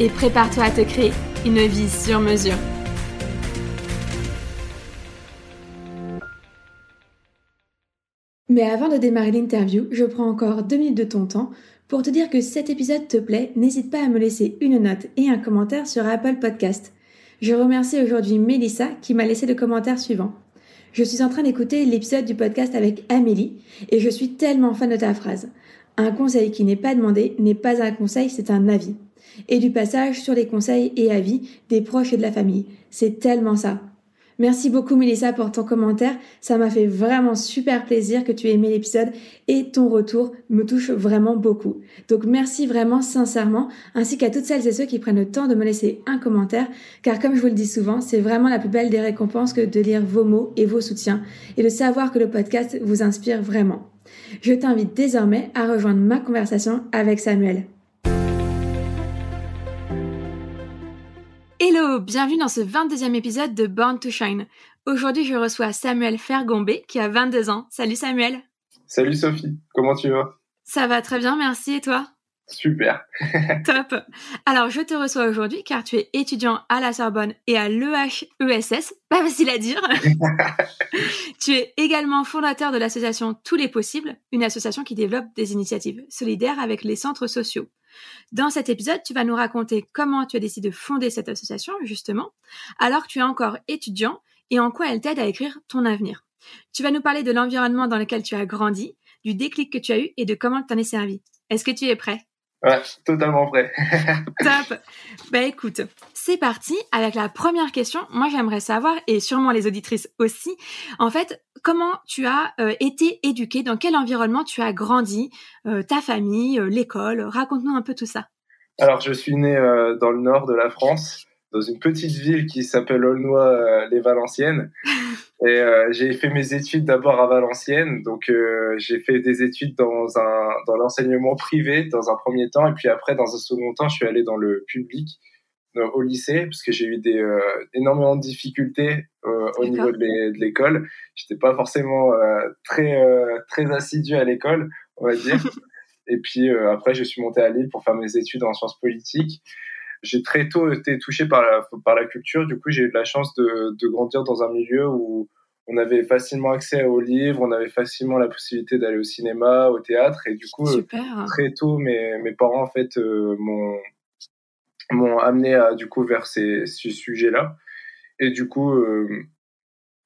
et prépare-toi à te créer une vie sur mesure. Mais avant de démarrer l'interview, je prends encore deux minutes de ton temps pour te dire que cet épisode te plaît, n'hésite pas à me laisser une note et un commentaire sur Apple Podcast. Je remercie aujourd'hui Mélissa qui m'a laissé le commentaire suivant. Je suis en train d'écouter l'épisode du podcast avec Amélie et je suis tellement fan de ta phrase. Un conseil qui n'est pas demandé n'est pas un conseil, c'est un avis. Et du passage sur les conseils et avis des proches et de la famille. C'est tellement ça. Merci beaucoup Melissa pour ton commentaire. Ça m'a fait vraiment super plaisir que tu aies aimé l'épisode et ton retour me touche vraiment beaucoup. Donc merci vraiment sincèrement, ainsi qu'à toutes celles et ceux qui prennent le temps de me laisser un commentaire, car comme je vous le dis souvent, c'est vraiment la plus belle des récompenses que de lire vos mots et vos soutiens et de savoir que le podcast vous inspire vraiment. Je t'invite désormais à rejoindre ma conversation avec Samuel. Bienvenue dans ce 22e épisode de Born to Shine. Aujourd'hui, je reçois Samuel Fergombé qui a 22 ans. Salut Samuel. Salut Sophie, comment tu vas? Ça va très bien, merci et toi? Super. Top. Alors, je te reçois aujourd'hui car tu es étudiant à la Sorbonne et à l'EHESS. Pas facile à dire. tu es également fondateur de l'association Tous les Possibles, une association qui développe des initiatives solidaires avec les centres sociaux. Dans cet épisode, tu vas nous raconter comment tu as décidé de fonder cette association, justement, alors que tu es encore étudiant et en quoi elle t'aide à écrire ton avenir. Tu vas nous parler de l'environnement dans lequel tu as grandi, du déclic que tu as eu et de comment tu en es servi. Est-ce que tu es prêt? Ouais, totalement prêt. Top. Bah écoute, c'est parti avec la première question. Moi, j'aimerais savoir, et sûrement les auditrices aussi, en fait, comment tu as euh, été éduqué, dans quel environnement tu as grandi, euh, ta famille, euh, l'école? Raconte-nous un peu tout ça. Alors, je suis né dans le nord de la France, dans une petite ville qui s'appelle Aulnoy-les-Valenciennes. Et j'ai fait mes études d'abord à Valenciennes, donc j'ai fait des études dans un dans l'enseignement privé dans un premier temps, et puis après dans un second temps, je suis allé dans le public au lycée parce que j'ai eu des énormément de difficultés au niveau de l'école. J'étais pas forcément très très assidu à l'école, on va dire. et puis après, je suis monté à Lille pour faire mes études en sciences politiques j'ai très tôt été touché par la, par la culture. Du coup, j'ai eu de la chance de, de grandir dans un milieu où on avait facilement accès aux livres, on avait facilement la possibilité d'aller au cinéma, au théâtre. Et du coup, très tôt, mes, mes parents, en fait, euh, m'ont m'ont amené à, du coup vers ces, ces sujets-là. Et du coup, euh,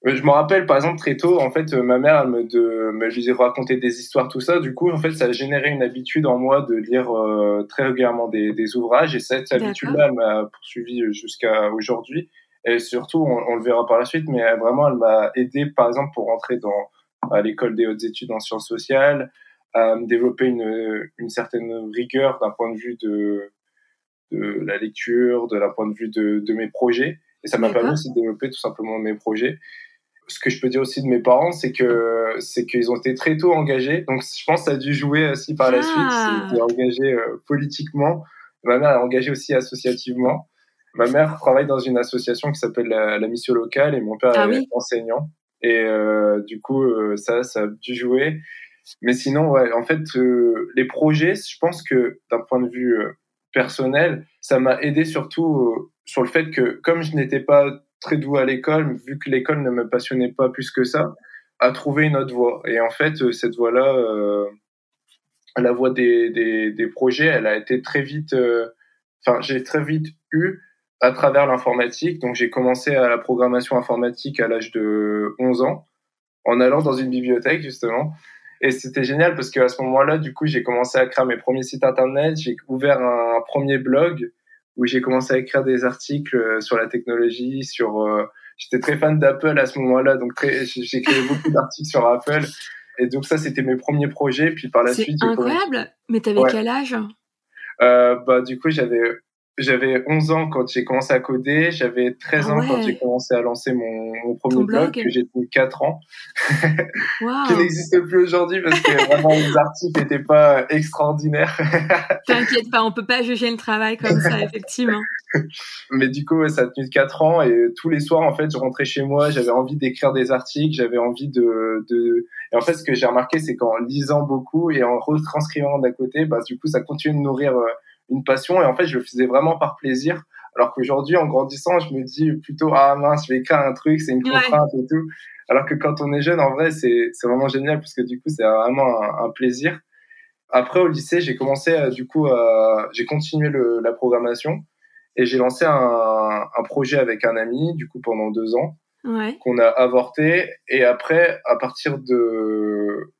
je me rappelle, par exemple, très tôt, en fait, ma mère, elle me, de, me disait raconter des histoires, tout ça. Du coup, en fait, ça a généré une habitude en moi de lire euh, très régulièrement des, des, ouvrages. Et cette habitude-là, elle m'a poursuivi jusqu'à aujourd'hui. Et surtout, on, le verra par la suite, mais vraiment, elle m'a aidé, par exemple, pour rentrer dans à l'école des hautes études en sciences sociales, à développer une, une certaine rigueur d'un point de vue de, de la lecture, de la point de vue de, de mes projets. Et ça m'a permis aussi de développer tout simplement mes projets ce que je peux dire aussi de mes parents, c'est que c'est qu'ils ont été très tôt engagés. Donc, je pense que ça a dû jouer aussi par la suite. Ils ah. étaient engagés euh, politiquement. Ma mère est engagée aussi associativement. Ma mère travaille dans une association qui s'appelle la, Mission Locale et mon père ah est enseignant. Et euh, du coup, euh, ça, ça a dû jouer. Mais sinon, ouais, en fait, euh, les projets, je pense que d'un point de vue personnel, ça m'a aidé surtout sur le fait que comme je n'étais pas très doux à l'école, vu que l'école ne me passionnait pas plus que ça, à trouver une autre voie. Et en fait, cette voie-là, la voie des, des, des, projets, elle a été très vite, enfin, j'ai très vite eu à travers l'informatique. Donc j'ai commencé à la programmation informatique à l'âge de 11 ans, en allant dans une bibliothèque justement. Et c'était génial parce qu'à ce moment-là, du coup, j'ai commencé à créer mes premiers sites internet. J'ai ouvert un, premier blog où j'ai commencé à écrire des articles euh, sur la technologie, sur. Euh, j'étais très fan d'Apple à ce moment-là, donc j'ai créé beaucoup d'articles sur Apple. Et donc ça, c'était mes premiers projets. Puis par la suite, c'est incroyable. Mais t'avais quel âge? Euh, Bah du coup, j'avais j'avais 11 ans quand j'ai commencé à coder, j'avais 13 ah ans quand j'ai commencé à lancer mon, mon premier blog, que j'ai tenu 4 ans, qui n'existe plus aujourd'hui parce que vraiment les articles n'étaient pas extraordinaires. T'inquiète pas, on peut pas juger le travail comme ça, effectivement. Mais du coup, ça a tenu 4 ans et tous les soirs, en fait, je rentrais chez moi, j'avais envie d'écrire des articles, j'avais envie de, de... Et en fait, ce que j'ai remarqué, c'est qu'en lisant beaucoup et en retranscrivant d'à côté, bah, du coup, ça continue de nourrir euh, une passion et en fait je le faisais vraiment par plaisir. Alors qu'aujourd'hui en grandissant je me dis plutôt ah mince je vais écrire un truc c'est une contrainte et tout. Alors que quand on est jeune en vrai c'est c'est vraiment génial parce que du coup c'est vraiment un, plaisir. Après au lycée j'ai commencé du coup j'ai continué le, la programmation et j'ai lancé un, un projet avec un ami du coup pendant deux ans ouais. qu'on a avorté. Et après à partir de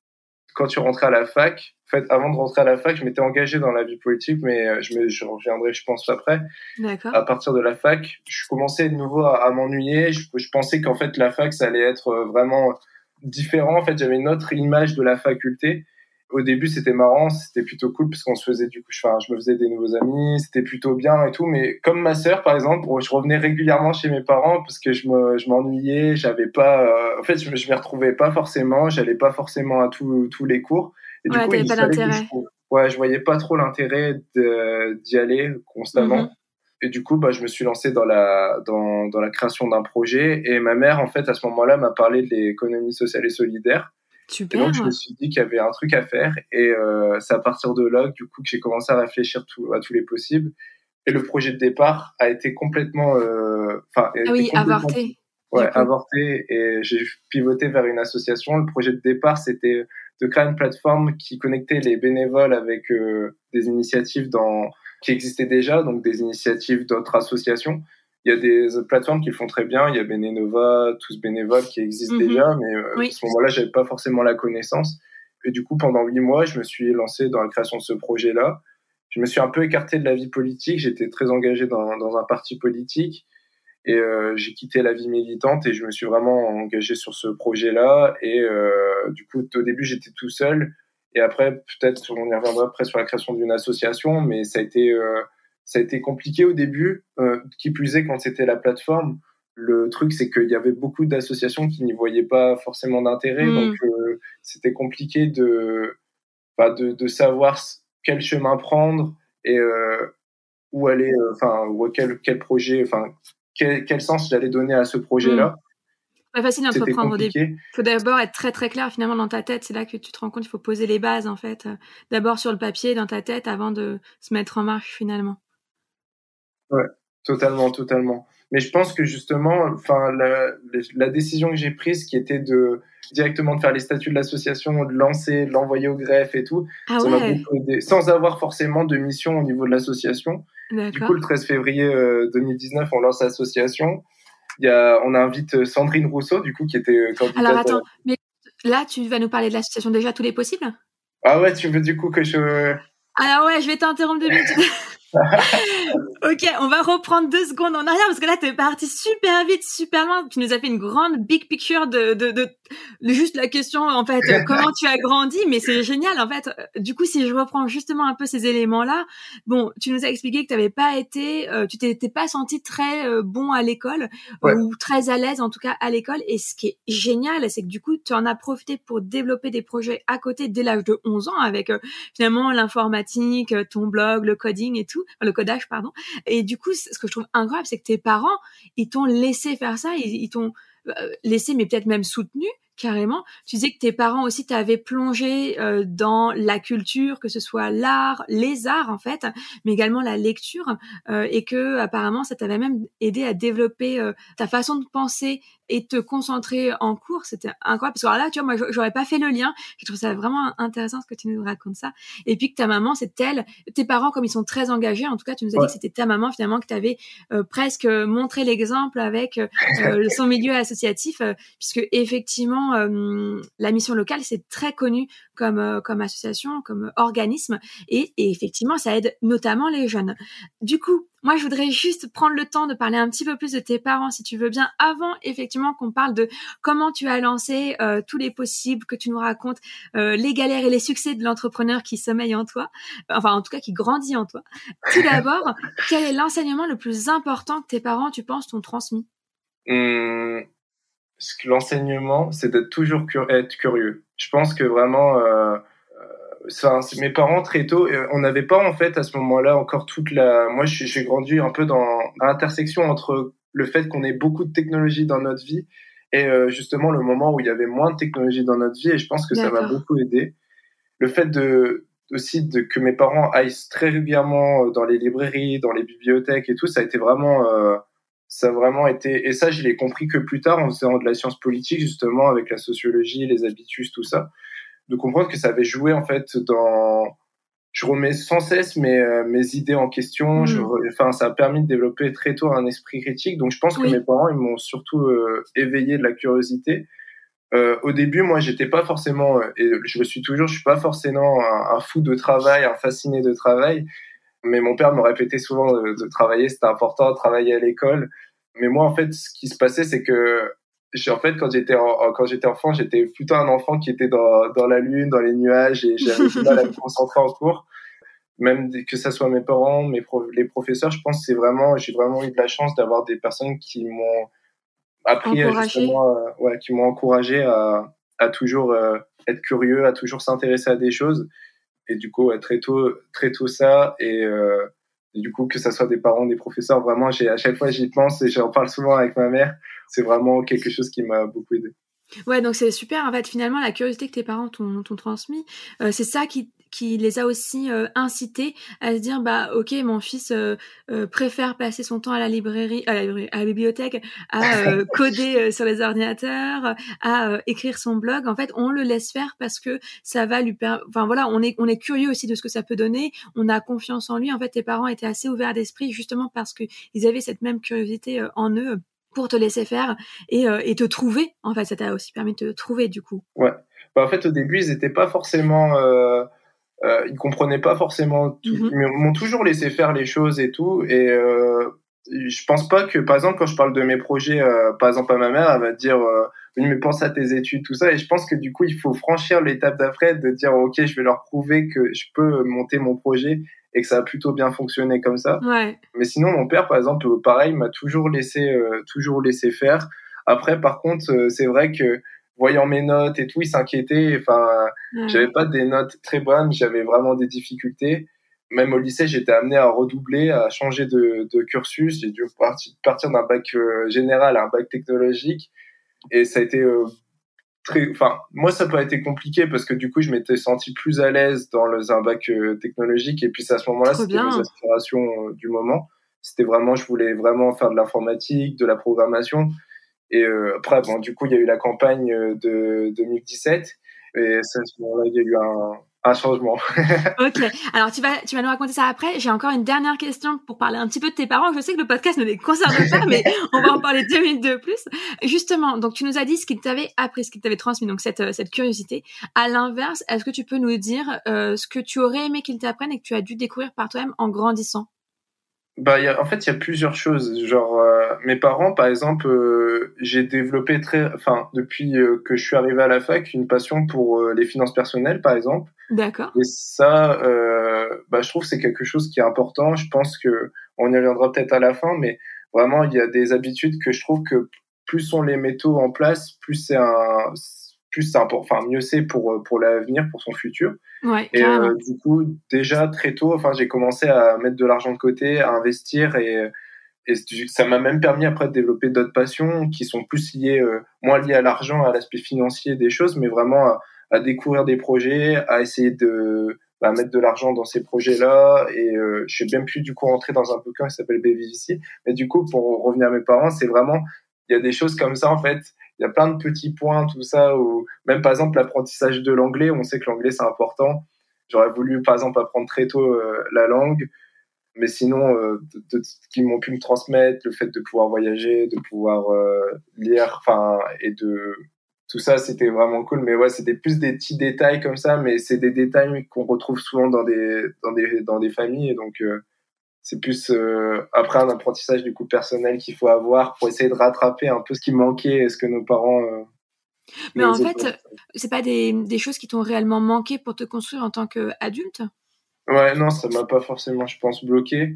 quand tu rentrais à la fac en fait, avant de rentrer à la fac, je m'étais engagé dans la vie politique, mais euh, je, me, je reviendrai, je pense, après. D'accord. À partir de la fac, je commençais de nouveau à, m'ennuyer. Je, je, pensais qu'en fait, la fac, ça allait être euh, vraiment différent. En fait, j'avais une autre image de la faculté. Au début, c'était marrant, c'était plutôt cool parce qu'on se faisait du coup, enfin, je me faisais des nouveaux amis, c'était plutôt bien et tout. Mais comme ma sœur, par exemple, je revenais régulièrement chez mes parents parce que je me, je m'ennuyais, j'avais pas, euh, en fait, je, je m'y retrouvais pas forcément, j'allais pas forcément à tous tous les cours. Et du ouais, pas d'intérêt. Ouais, je voyais pas trop l'intérêt d'y aller constamment. Mhm. Et du coup, bah, je me suis lancé dans la, dans, dans la création d'un projet. Et ma mère, en fait, à ce moment-là, m'a parlé de l'économie sociale et solidaire. Super. Et donc, je me suis dit qu'il y avait un truc à faire. Et euh, c'est à partir de là, du coup, que j'ai commencé à réfléchir tout, à tous les possibles. Et le projet de départ a été complètement. Euh, enfin, ah oui, avorté. Ouais, avorté. Et j'ai pivoté vers une association. Le projet de départ, c'était de créer une plateforme qui connectait les bénévoles avec euh, des initiatives dans, qui existaient déjà, donc des initiatives d'autres associations. Il y a des plateformes qui le font très bien. Il y a Benenova, tous bénévoles qui existent mhm. déjà, mais euh, à ce moment-là, j'avais pas forcément la connaissance. Et du coup, pendant huit mois, je me suis lancé dans la création de ce projet-là. Je me suis un peu écarté de la vie politique. J'étais très engagé dans, dans un parti politique. Et euh, j'ai quitté la vie militante et je me suis vraiment engagé sur ce projet-là. Et euh, du coup, au début, j'étais tout seul. Et après, peut-être, on y reviendra après sur la création d'une association, mais ça a été, euh, ça a été compliqué au début. Euh, qui plus est, quand c'était la plateforme, le truc, c'est qu'il y avait beaucoup d'associations qui n'y voyaient pas forcément d'intérêt. Mmh. Donc, euh, c'était compliqué de, bah, de, de, savoir quel chemin prendre et euh, où aller, enfin, quel, quel projet, enfin, quel, sens j'allais donner à ce projet-là. Hmm. Pas facile d'entreprendre au début. Il faut d'abord être très très clair finalement dans ta tête. C'est là que tu te rends compte qu'il faut poser les bases en fait. D'abord sur le papier, dans ta tête, avant de se mettre en marche finalement. Ouais, totalement, totalement. Mais je pense que justement, enfin, la, décision que j'ai prise, qui était de directement de faire les statuts de l'association, de lancer, de l'envoyer au greffe et tout, ah ça m'a beaucoup aidé, sans avoir forcément de mission au niveau de l'association. Du coup, le 13 février 2019, euh, on lance l'association. Il y a, on invite euh, Sandrine Rousseau, du coup, qui était euh, candidate. Alors attends, mais là, tu vas nous parler de l'association déjà tous les possibles? Ah ouais, tu veux du coup que je. Alors ouais, je vais t'interrompre deux minutes. ok, on va reprendre deux secondes en arrière parce que là, tu es parti super vite, super loin. Tu nous as fait une grande big picture de, de, de, juste la question, en fait, comment tu as grandi, mais c'est génial, en fait. Du coup, si je reprends justement un peu ces éléments-là, bon, tu nous as expliqué que tu n'avais pas été, euh, tu t'étais pas senti très euh, bon à l'école ou très à l'aise, en tout cas, à l'école. Et ce qui est génial, c'est que du coup, tu en as profité pour développer des projets à côté dès l'âge de 11 ans avec euh, finalement l'informatique, ton blog, le coding et tout. tout, le codage, pardon. Et du coup, ce que je trouve incroyable, c'est que tes parents, ils t'ont laissé faire ça, ils, t'ont laissé, mais peut-être même soutenu carrément. Tu disais que tes parents aussi t'avaient plongé euh, dans la culture, que ce soit l'art, les arts en fait, mais également la lecture, euh, et que apparemment ça t'avait même aidé à développer euh, ta façon de penser et te concentrer en cours. C'était incroyable parce que alors là, tu vois, moi j'aurais pas fait le lien. Je trouve ça vraiment intéressant ce que tu nous racontes ça. Et puis que ta maman, c'est elle, tes parents comme ils sont très engagés. En tout cas, tu nous as dit que c'était ta maman finalement que t'avais presque montré l'exemple avec son milieu associatif, puisque effectivement euh, la mission locale, c'est très connu comme, euh, comme association, comme organisme, et, effectivement, ça aide notamment les jeunes. Du coup, moi, je voudrais juste prendre le temps de parler un petit peu plus de tes parents, si tu veux bien, avant effectivement qu'on parle de comment tu as lancé euh, tous les possibles, que tu nous racontes les galères et les succès de l'entrepreneur qui sommeille en toi, enfin en tout cas qui grandit en toi. Tout d'abord, quel est l'enseignement le plus important que tes parents, tu penses, t'ont transmis? Mmh, l'enseignement, c'est d'être toujours être curieux. Je pense que vraiment, euh, ça, euh, mes parents très tôt, euh, on n'avait pas en fait à ce moment-là encore toute la. Moi, j'ai grandi un peu dans l'intersection entre le fait qu'on ait beaucoup de technologie dans notre vie et euh, justement le moment où il y avait moins de technologie dans notre vie. Et je pense que ça m'a beaucoup aidé. Le fait de aussi de, que mes parents aillent très régulièrement dans les librairies, dans les bibliothèques et tout, ça a été vraiment ça a vraiment été et ça je l'ai compris que plus tard en faisant de la science politique justement avec la sociologie les habitus tout ça de comprendre que ça avait joué en fait dans je remets sans cesse mes, euh, mes idées en question. Je, mm. enfin ça a permis de développer très tôt un esprit critique. Donc je pense que mes parents ils m'ont surtout euh, éveillé de la curiosité. Euh, au début moi j'étais pas forcément et je le suis toujours je suis pas forcément un, un fou de travail un fasciné de travail mais mon père me répétait souvent de, travailler, c'était important, travailler à l'école. Mais moi, en fait, ce qui se passait, c'est que en fait, quand j'étais quand j'étais enfant, j'étais plutôt un enfant qui était dans, dans la lune, dans les nuages, et j'avais du mal à me concentrer en cours. Même que ça soit mes parents, mes les professeurs, je pense que c'est vraiment, j'ai vraiment eu de la chance d'avoir des personnes qui m'ont appris justement, euh, ouais, qui m'ont encouragé à, à toujours euh, être curieux, à toujours s'intéresser à des choses et du coup très tôt très tôt ça euh, et, du coup que ça soit des parents des professeurs vraiment j'ai à chaque fois j'y pense et j'en parle souvent avec ma mère c'est vraiment quelque chose qui m'a beaucoup aidé Ouais, donc c'est super. En fait, finalement, la curiosité que tes parents t'ont transmis, euh, c'est ça qui qui les a aussi euh, incités à se dire bah ok mon fils euh, euh, préfère passer son temps à la librairie à la, bibliothèque à coder sur les ordinateurs à écrire son blog. En fait on le laisse faire parce que ça va lui enfin voilà on est on est curieux aussi de ce que ça peut donner. On a confiance en lui. En fait tes parents étaient assez ouverts d'esprit justement parce que ils avaient cette même curiosité en eux pour te laisser faire et, et te trouver. En fait ça t'a aussi permis de te trouver du coup. Ouais. Bah, en fait au début ils n'étaient pas forcément euh, ils comprenaient pas forcément tout. Mhm. Ils m'ont toujours laissé faire les choses et tout. Et euh, je pense pas que, par exemple, quand je parle de mes projets, euh, par exemple à ma mère, elle va dire euh, mais pense à tes études, tout ça. Et je pense que du coup, il faut franchir l'étape d'après, de dire ok, je vais leur prouver que je peux monter mon projet et que ça a plutôt bien fonctionné comme ça. Ouais. Mais sinon, mon père, par exemple, pareil, m'a toujours laissé, euh, toujours laissé faire. Après, par contre, euh, c'est vrai que voyant mes notes et tout, il s'inquiétait. Enfin, j'avais pas des notes très bonnes, j'avais vraiment des difficultés. Même au lycée, j'étais amené à redoubler, à changer de, de cursus. J'ai dû partir, d'un bac euh, général à un bac technologique. Et ça a été euh, très, enfin, moi, ça peut été compliqué parce que du coup, je m'étais senti plus à l'aise dans le, un bac euh, technologique. Et puis, à ce moment-là, c'était mes aspirations du moment. C'était vraiment, je voulais vraiment faire de l'informatique, de la programmation. Et euh, après, bon, du coup, il y a eu la campagne euh, de 2017. Et à ce moment-là, il y a eu un, un changement. ok. Alors, tu vas, tu vas nous raconter ça après. J'ai encore une dernière question pour parler un petit peu de tes parents. Je sais que le podcast ne les concerne pas, mais on va en parler deux minutes de plus. Justement, donc tu nous as dit ce qu'ils t'avaient appris, ce qu'ils t'avaient transmis, donc cette, cette curiosité. À l'inverse, est-ce que tu peux nous dire euh, ce que tu aurais aimé qu'ils t'apprennent et que tu as dû découvrir par toi-même en grandissant? Bah, y a, en fait, il y a plusieurs choses. Genre, euh, mes parents, par exemple, euh, j'ai développé très, enfin, depuis euh, que je suis arrivé à la fac, une passion pour les finances personnelles, par exemple. D'accord. Et ça, bah, je trouve que c'est quelque chose qui est important. Je pense que on y reviendra peut-être à la fin, mais vraiment, il y a des habitudes que je trouve que plus on les met tôt en place, plus c'est un, plus c'est enfin mieux c'est pour pour l'avenir, pour son futur. Ouais, et du coup, déjà très tôt, enfin j'ai commencé à mettre de l'argent de côté, à investir et et ça m'a même permis après de développer d'autres passions qui sont plus liées, moins liées à l'argent, à l'aspect financier des choses, mais vraiment à, à découvrir des projets, à essayer de bah, mettre de l'argent dans ces projets-là. Et euh, je suis bien plus du coup rentré dans un bouquin qui s'appelle BVC. Mais du coup, pour revenir à mes parents, c'est vraiment il y a des choses comme ça en fait. Il y a plein de petits points, tout ça. Ou même par exemple l'apprentissage de l'anglais. On sait que l'anglais c'est important. J'aurais voulu par exemple apprendre très tôt euh, la langue. Mais sinon, euh, de, ce qu'ils m'ont pu me transmettre, le fait de pouvoir voyager, de pouvoir euh, lire, enfin, et de tout ça, c'était vraiment cool. Mais ouais, c'était plus des petits détails comme ça, mais c'est des détails qu'on retrouve souvent dans des, dans des, dans des familles. Et donc, euh, c'est plus euh, après un apprentissage du coup personnel qu'il faut avoir pour essayer de rattraper un peu ce qui manquait et ce que nos parents. Euh, mais en fait, c'est pas des, des choses qui t'ont réellement manqué pour te construire en tant qu'adulte? Ouais, non, ça m'a pas forcément, je pense, bloqué.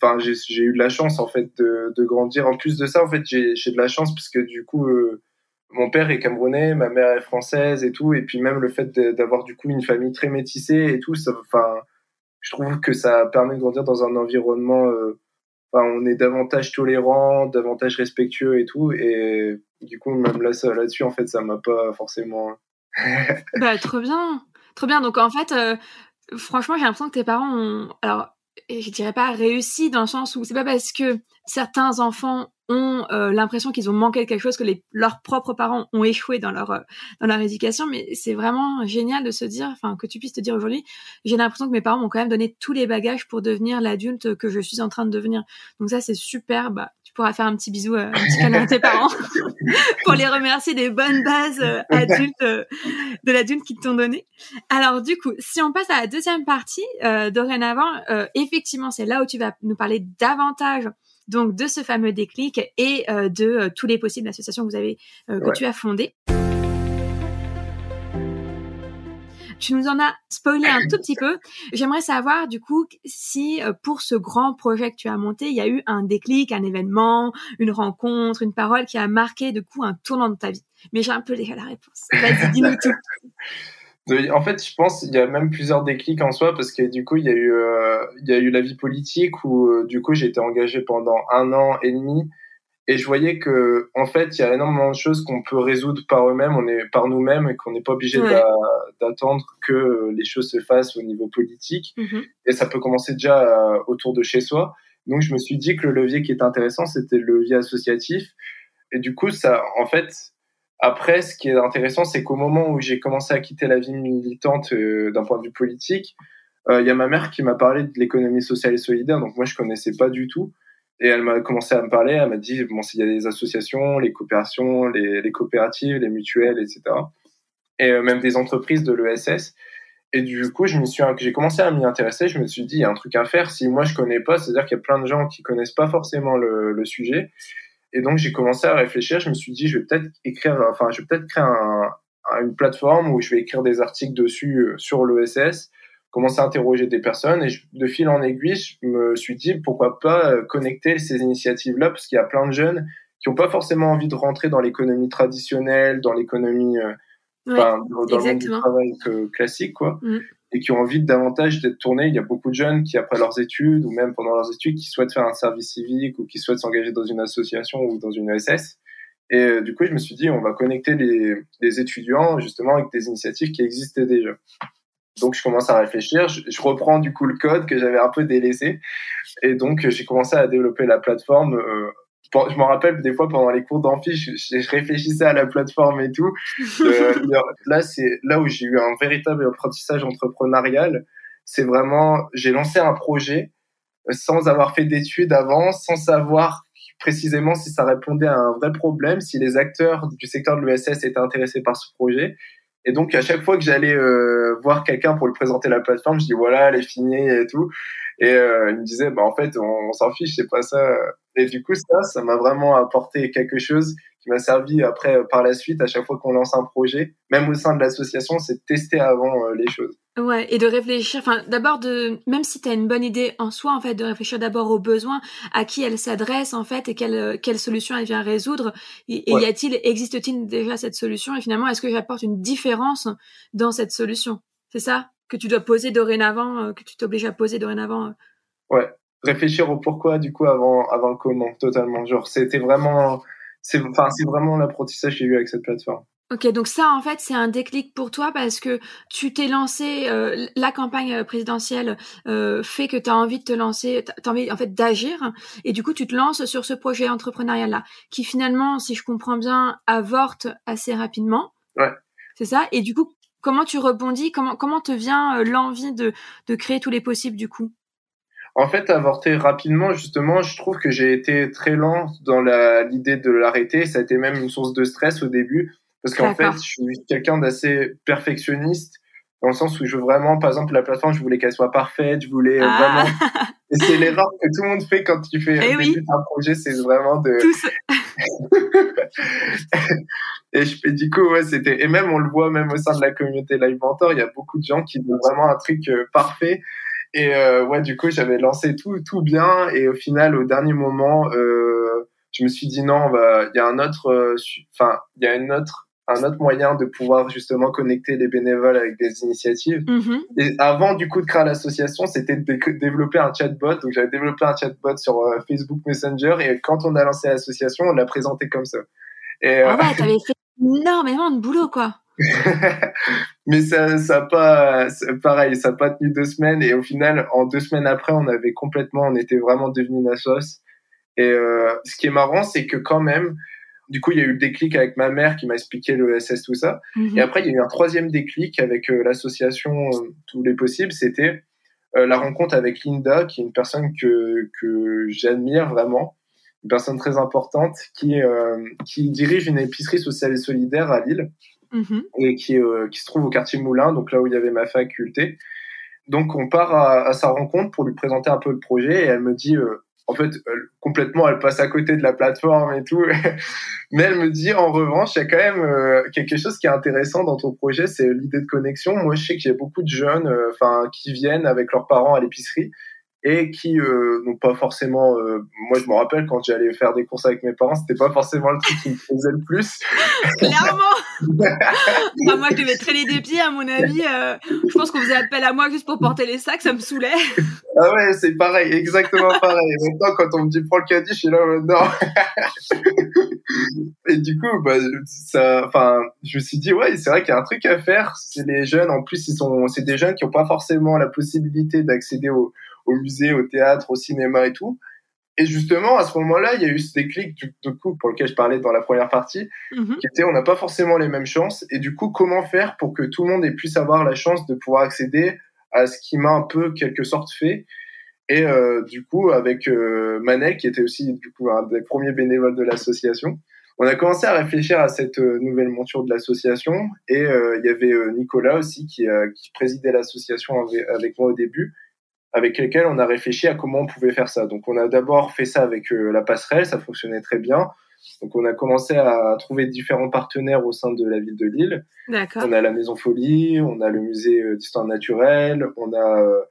Enfin, j'ai eu de la chance en fait de, de, grandir. En plus de ça, en fait, j'ai de la chance parce que du coup, mon père est camerounais, ma mère est française et tout, et puis même le fait d'avoir du coup une famille très métissée et tout, ça, enfin, je trouve que ça permet de grandir dans un environnement, euh, enfin, on est davantage tolérant, davantage respectueux et tout, et du coup même là là-dessus en fait ça m'a pas forcément. bah trop bien, trop bien. Donc en fait, euh, franchement j'ai l'impression que tes parents ont, alors je dirais pas réussi dans le sens où c'est pas parce que certains enfants ont euh, l'impression qu'ils ont manqué de quelque chose que les, leurs propres parents ont échoué dans leur euh, dans leur éducation. Mais c'est vraiment génial de se dire enfin que tu puisses te dire aujourd'hui j'ai l'impression que mes parents m'ont quand même donné tous les bagages pour devenir l'adulte que je suis en train de devenir. Donc ça c'est super. Bah tu pourras faire un petit bisou euh, un petit câlin à tes parents pour les remercier des bonnes bases adultes de l'adulte qu'ils t'ont donné. Alors du coup si on passe à la deuxième partie dorénavant effectivement c'est là où tu vas nous parler davantage donc de ce fameux déclic et euh, de euh, tous les possibles associations que vous avez euh, que tu as fondées. Tu nous en as spoilé un tout petit peu. J'aimerais savoir du coup si pour ce grand projet que tu as monté, il y a eu un déclic, un événement, une rencontre, une parole qui a marqué du coup un tournant de ta vie. Mais j'ai un peu déjà la réponse. Vas-y, dis-nous tout. En fait, je pense qu'il y a même plusieurs déclics en soi parce que du coup, il y a eu, euh, il y a eu la vie politique où euh, du coup, j'ai été engagé pendant un an et demi et je voyais que en fait, il y a énormément de choses qu'on peut résoudre par eux-mêmes, on est par nous-mêmes et qu'on n'est pas obligé d'attendre que les choses se fassent au niveau politique. Mm-hmm. Et ça peut commencer déjà euh, autour de chez soi. Donc, je me suis dit que le levier qui était intéressant, c'était le levier associatif. Et du coup, ça, en fait, après, ce qui est intéressant, c'est qu'au moment où j'ai commencé à quitter la vie militante euh, d'un point de vue politique, euh, il y a ma mère qui m'a parlé de l'économie sociale et solidaire, donc moi je connaissais pas du tout. Et elle m'a commencé à me parler, elle m'a dit, bon, s'il y a des associations, les coopérations, les, coopératives, les mutuelles, etc. Et euh, même des entreprises de l'ESS. Et du coup, je me suis, j'ai commencé à m'y intéresser. Je me suis dit, il y a un truc à faire. Si moi je connais pas, c'est-à-dire qu'il y a plein de gens qui connaissent pas forcément le sujet. Et donc j'ai commencé à réfléchir. Je me suis dit, je vais peut-être écrire, enfin, je vais peut-être créer un, une plateforme où je vais écrire des articles dessus euh, sur l'ESS, commencer à interroger des personnes. Et de fil en aiguille, je me suis dit, pourquoi pas euh, connecter ces initiatives-là, parce qu'il y a plein de jeunes qui n'ont pas forcément envie de rentrer dans l'économie traditionnelle, dans l'économie, euh, dans, le monde du travail classique, quoi. Mm et qui ont envie davantage d'être tournés. Il y a beaucoup de jeunes qui, après leurs études ou même pendant leurs études, qui souhaitent faire un service civique ou qui souhaitent s'engager dans une association ou dans une ESS. Et euh, du coup, je me suis dit, on va connecter les, les, étudiants justement avec des initiatives qui existaient déjà. Donc, je commence à réfléchir. Je, je reprends du coup le code que j'avais un peu délaissé. Et donc, j'ai commencé à développer la plateforme euh, je me rappelle des fois pendant les cours d'amphi, je, réfléchissais à la plateforme et tout. Euh, là, c'est là où j'ai eu un véritable apprentissage entrepreneurial. C'est vraiment, j'ai lancé un projet sans avoir fait d'études avant, sans savoir précisément si ça répondait à un vrai problème, si les acteurs du secteur de l'ESS étaient intéressés par ce projet. Et donc, à chaque fois que j'allais euh, voir quelqu'un pour lui présenter la plateforme, je dis voilà, elle est finie et tout. Et euh, il me disait, bah, en fait, on, s'en fiche, c'est pas ça. Et du coup, ça, ça m'a vraiment apporté quelque chose qui m'a servi après, par la suite, à chaque fois qu'on lance un projet, même au sein de l'association, c'est de tester avant euh, les choses. Ouais, et de réfléchir, enfin, d'abord de, même si tu as une bonne idée en soi, en fait, de réfléchir d'abord aux besoins, à qui elle s'adresse, en fait, et quelle, quelle solution elle vient résoudre. Et, y a-t-il, existe-t-il déjà cette solution? Et finalement, est-ce que j'apporte une différence dans cette solution? C'est ça? Que tu dois poser dorénavant, euh, que tu t'obliges à poser dorénavant. Euh? Ouais. Réfléchir au pourquoi, du coup, avant, avant le comment, totalement. Genre, c'était vraiment, c'est, enfin, c'est vraiment l'apprentissage que j'ai eu avec cette plateforme. Ok, donc ça en fait c'est un déclic pour toi parce que tu t'es lancé, euh, la campagne euh, présidentielle euh, fait que tu as envie de te lancer, tu as envie en fait d'agir et du coup tu te lances sur ce projet entrepreneurial là qui finalement, si je comprends bien, avorte assez rapidement. Ouais. C'est ça? Et du coup, comment tu rebondis? Comment comment te vient l'envie de, de créer tous les possibles du coup? En fait, avorter rapidement, justement, je trouve que j'ai été très lent dans l'idée de l'arrêter. Ça a été même une source de stress au début parce qu'en fait, je suis quelqu'un d'assez perfectionniste dans le sens où je veux vraiment, par exemple, la plateforme, je voulais qu'elle soit parfaite, je voulais ah. vraiment. Et c'est l'erreur que tout le monde fait quand tu fais eh un projet, c'est vraiment de. et je fais du coup, ouais, c'était. Et même, on le voit même au sein de la communauté Live Mentor, il y a beaucoup de gens qui veulent vraiment un truc euh, parfait. Et euh, ouais, du coup, j'avais lancé tout, tout bien. Et au final, au dernier moment, euh, je me suis dit non, il y a un autre, euh, enfin, il y a une autre un autre moyen de pouvoir justement connecter les bénévoles avec des initiatives. Mm-hmm. Et avant du coup de créer l'association, c'était de développer un chatbot. Donc j'avais développé un chatbot sur euh, Facebook Messenger et quand on a lancé l'association, on l'a présenté comme ça. Et, euh, ah ouais, t'avais fait énormément de boulot quoi. Mais ça, ça a pas, pareil, ça a pas tenu deux semaines et au final, en deux semaines après, on avait complètement, on était vraiment devenu une assoce. Et euh, ce qui est marrant, c'est que quand même, du coup, il y a eu le déclic avec ma mère qui m'a expliqué le SS, tout ça. Mhm. Et après, il y a eu un troisième déclic avec euh, l'association euh, Tous les Possibles. C'était la rencontre avec Linda, qui est une personne que, que j'admire vraiment, une personne très importante qui, qui dirige une épicerie sociale et solidaire à Lille mhm. et qui, qui se trouve au quartier Moulin, donc là où il y avait ma faculté. Donc, on part à, sa rencontre pour lui présenter un peu le projet et elle me dit en fait, complètement, elle passe à côté de la plateforme et tout. Mais elle me dit, en revanche, il y a quand même euh, quelque chose qui est intéressant dans ton projet, c'est l'idée de connexion. Moi, je sais qu'il y a beaucoup de jeunes, euh, enfin, qui viennent avec leurs parents à l'épicerie et qui euh, n'ont pas forcément. Euh, moi, je me rappelle quand j'allais faire des courses avec mes parents, c'était pas forcément le truc qui me faisait le plus. Clairement. moi, je devais traîner des pieds, à mon avis. Euh, je pense qu'on faisait appel à moi juste pour porter les sacs, ça me saoulait. ah ouais, c'est pareil, exactement pareil. Maintenant, quand on me dit prends le caddie, je suis là, non. et du coup, bah, ça, enfin, je me suis dit ouais, c'est vrai qu'il y a un truc à faire. C'est les jeunes, en plus, ils sont, c'est des jeunes qui n'ont pas forcément la possibilité d'accéder au au musée, au théâtre, au cinéma et tout. Et justement, à ce moment-là, il y a eu ce déclic, du, coup, pour lequel je parlais dans la première partie, mhm. qui était on n'a pas forcément les mêmes chances. Et du coup, comment faire pour que tout le monde puisse avoir la chance de pouvoir accéder à ce qui m'a un peu, quelque sorte, fait? Et euh, du coup, avec euh, Manel, qui était aussi du coup un des premiers bénévoles de l'association, on a commencé à réfléchir à cette euh, nouvelle monture de l'association. Et il y avait Nicolas aussi qui, qui présidait l'association avec, moi au début avec lesquels on a réfléchi à comment on pouvait faire ça. Donc on a d'abord fait ça avec euh, la passerelle, ça fonctionnait très bien. Donc on a commencé à trouver différents partenaires au sein de la ville de Lille. On a la Maison Folie, on a le musée euh, d'histoire naturelle, on a euh,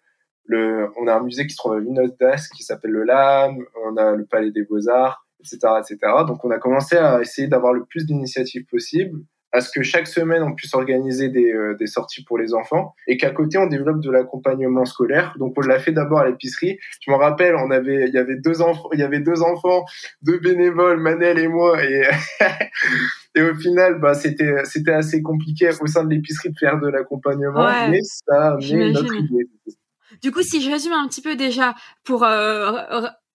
le, on a un musée qui se trouve à Vinos d'As qui s'appelle le LAM, on a le Palais des Beaux-Arts, etc., etc. Donc on a commencé à essayer d'avoir le plus d'initiatives possibles à ce que chaque semaine on puisse organiser des, euh, des sorties pour les enfants et qu'à côté on développe de l'accompagnement scolaire. Donc on l'a fait d'abord à l'épicerie. Je me rappelle, on avait, il y avait deux enfants, il y avait deux enfants, deux bénévoles, Manel et moi, et et au final, bah c'était c'était assez compliqué au sein de l'épicerie de faire de l'accompagnement, mais ça a notre idée. Du coup, si je résume un petit peu déjà pour euh,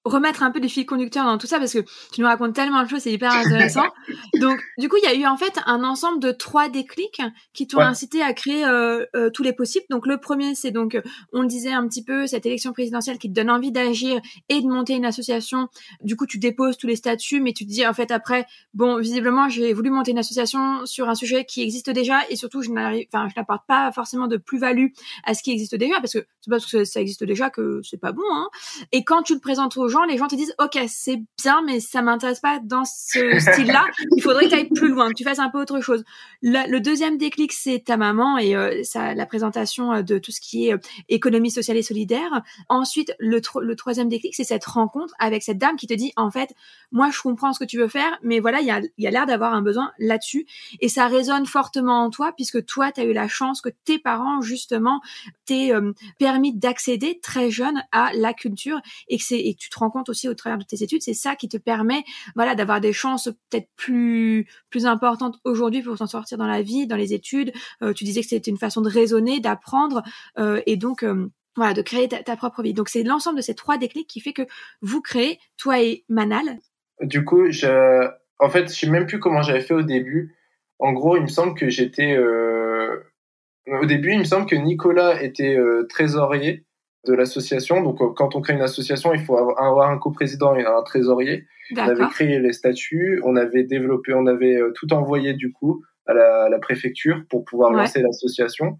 remettre un peu des fils conducteurs dans tout ça parce que tu nous racontes tellement de choses, c'est hyper intéressant. donc, du coup, il y a eu en fait un ensemble de trois déclics qui t'ont incité à créer euh, euh, tous les possibles. Donc, le premier, c'est donc, euh, on le disait un petit peu, cette élection présidentielle qui te donne envie d'agir et de monter une association. Du coup, tu déposes tous les statuts, mais tu te dis en fait après, bon, visiblement, j'ai voulu monter une association sur un sujet qui existe déjà et surtout, je n'arrive, enfin, je n'apporte pas forcément de plus-value à ce qui existe déjà parce que c'est parce que ça existe déjà que c'est pas bon. Hein. Et quand tu le présentes aux gens, les gens te disent ok c'est bien mais ça m'intéresse pas dans ce style-là. Il faudrait que tu ailles plus loin, que tu fasses un peu autre chose. Le, deuxième déclic c'est ta maman et euh, ça, la présentation euh, de tout ce qui est euh, économie sociale et solidaire. Ensuite le, le troisième déclic c'est cette rencontre avec cette dame qui te dit en fait moi je comprends ce que tu veux faire mais voilà il y a, y a l'air d'avoir un besoin là-dessus et ça résonne fortement en toi puisque toi tu as eu la chance que tes parents justement t'aient permis d'accéder très jeune à la culture et que c'est et que tu te rends compte aussi au travers de tes études, c'est ça qui te permet voilà d'avoir des chances peut-être plus plus importantes aujourd'hui pour s'en sortir dans la vie, dans les études. Euh, tu disais que c'était une façon de raisonner, d'apprendre euh, et donc euh, voilà, de créer ta, propre vie. Donc c'est l'ensemble de ces trois déclics qui fait que vous créez, toi et Manal. Du coup, je, en fait, je sais même plus comment j'avais fait au début. En gros, il me semble que j'étais, au début, il me semble que Nicolas était trésorier de l'association. Donc, euh, quand on crée une association, il faut avoir un coprésident et un trésorier. On avait créé les statuts, on avait développé, on avait euh, tout envoyé du coup à la, préfecture pour pouvoir lancer l'association.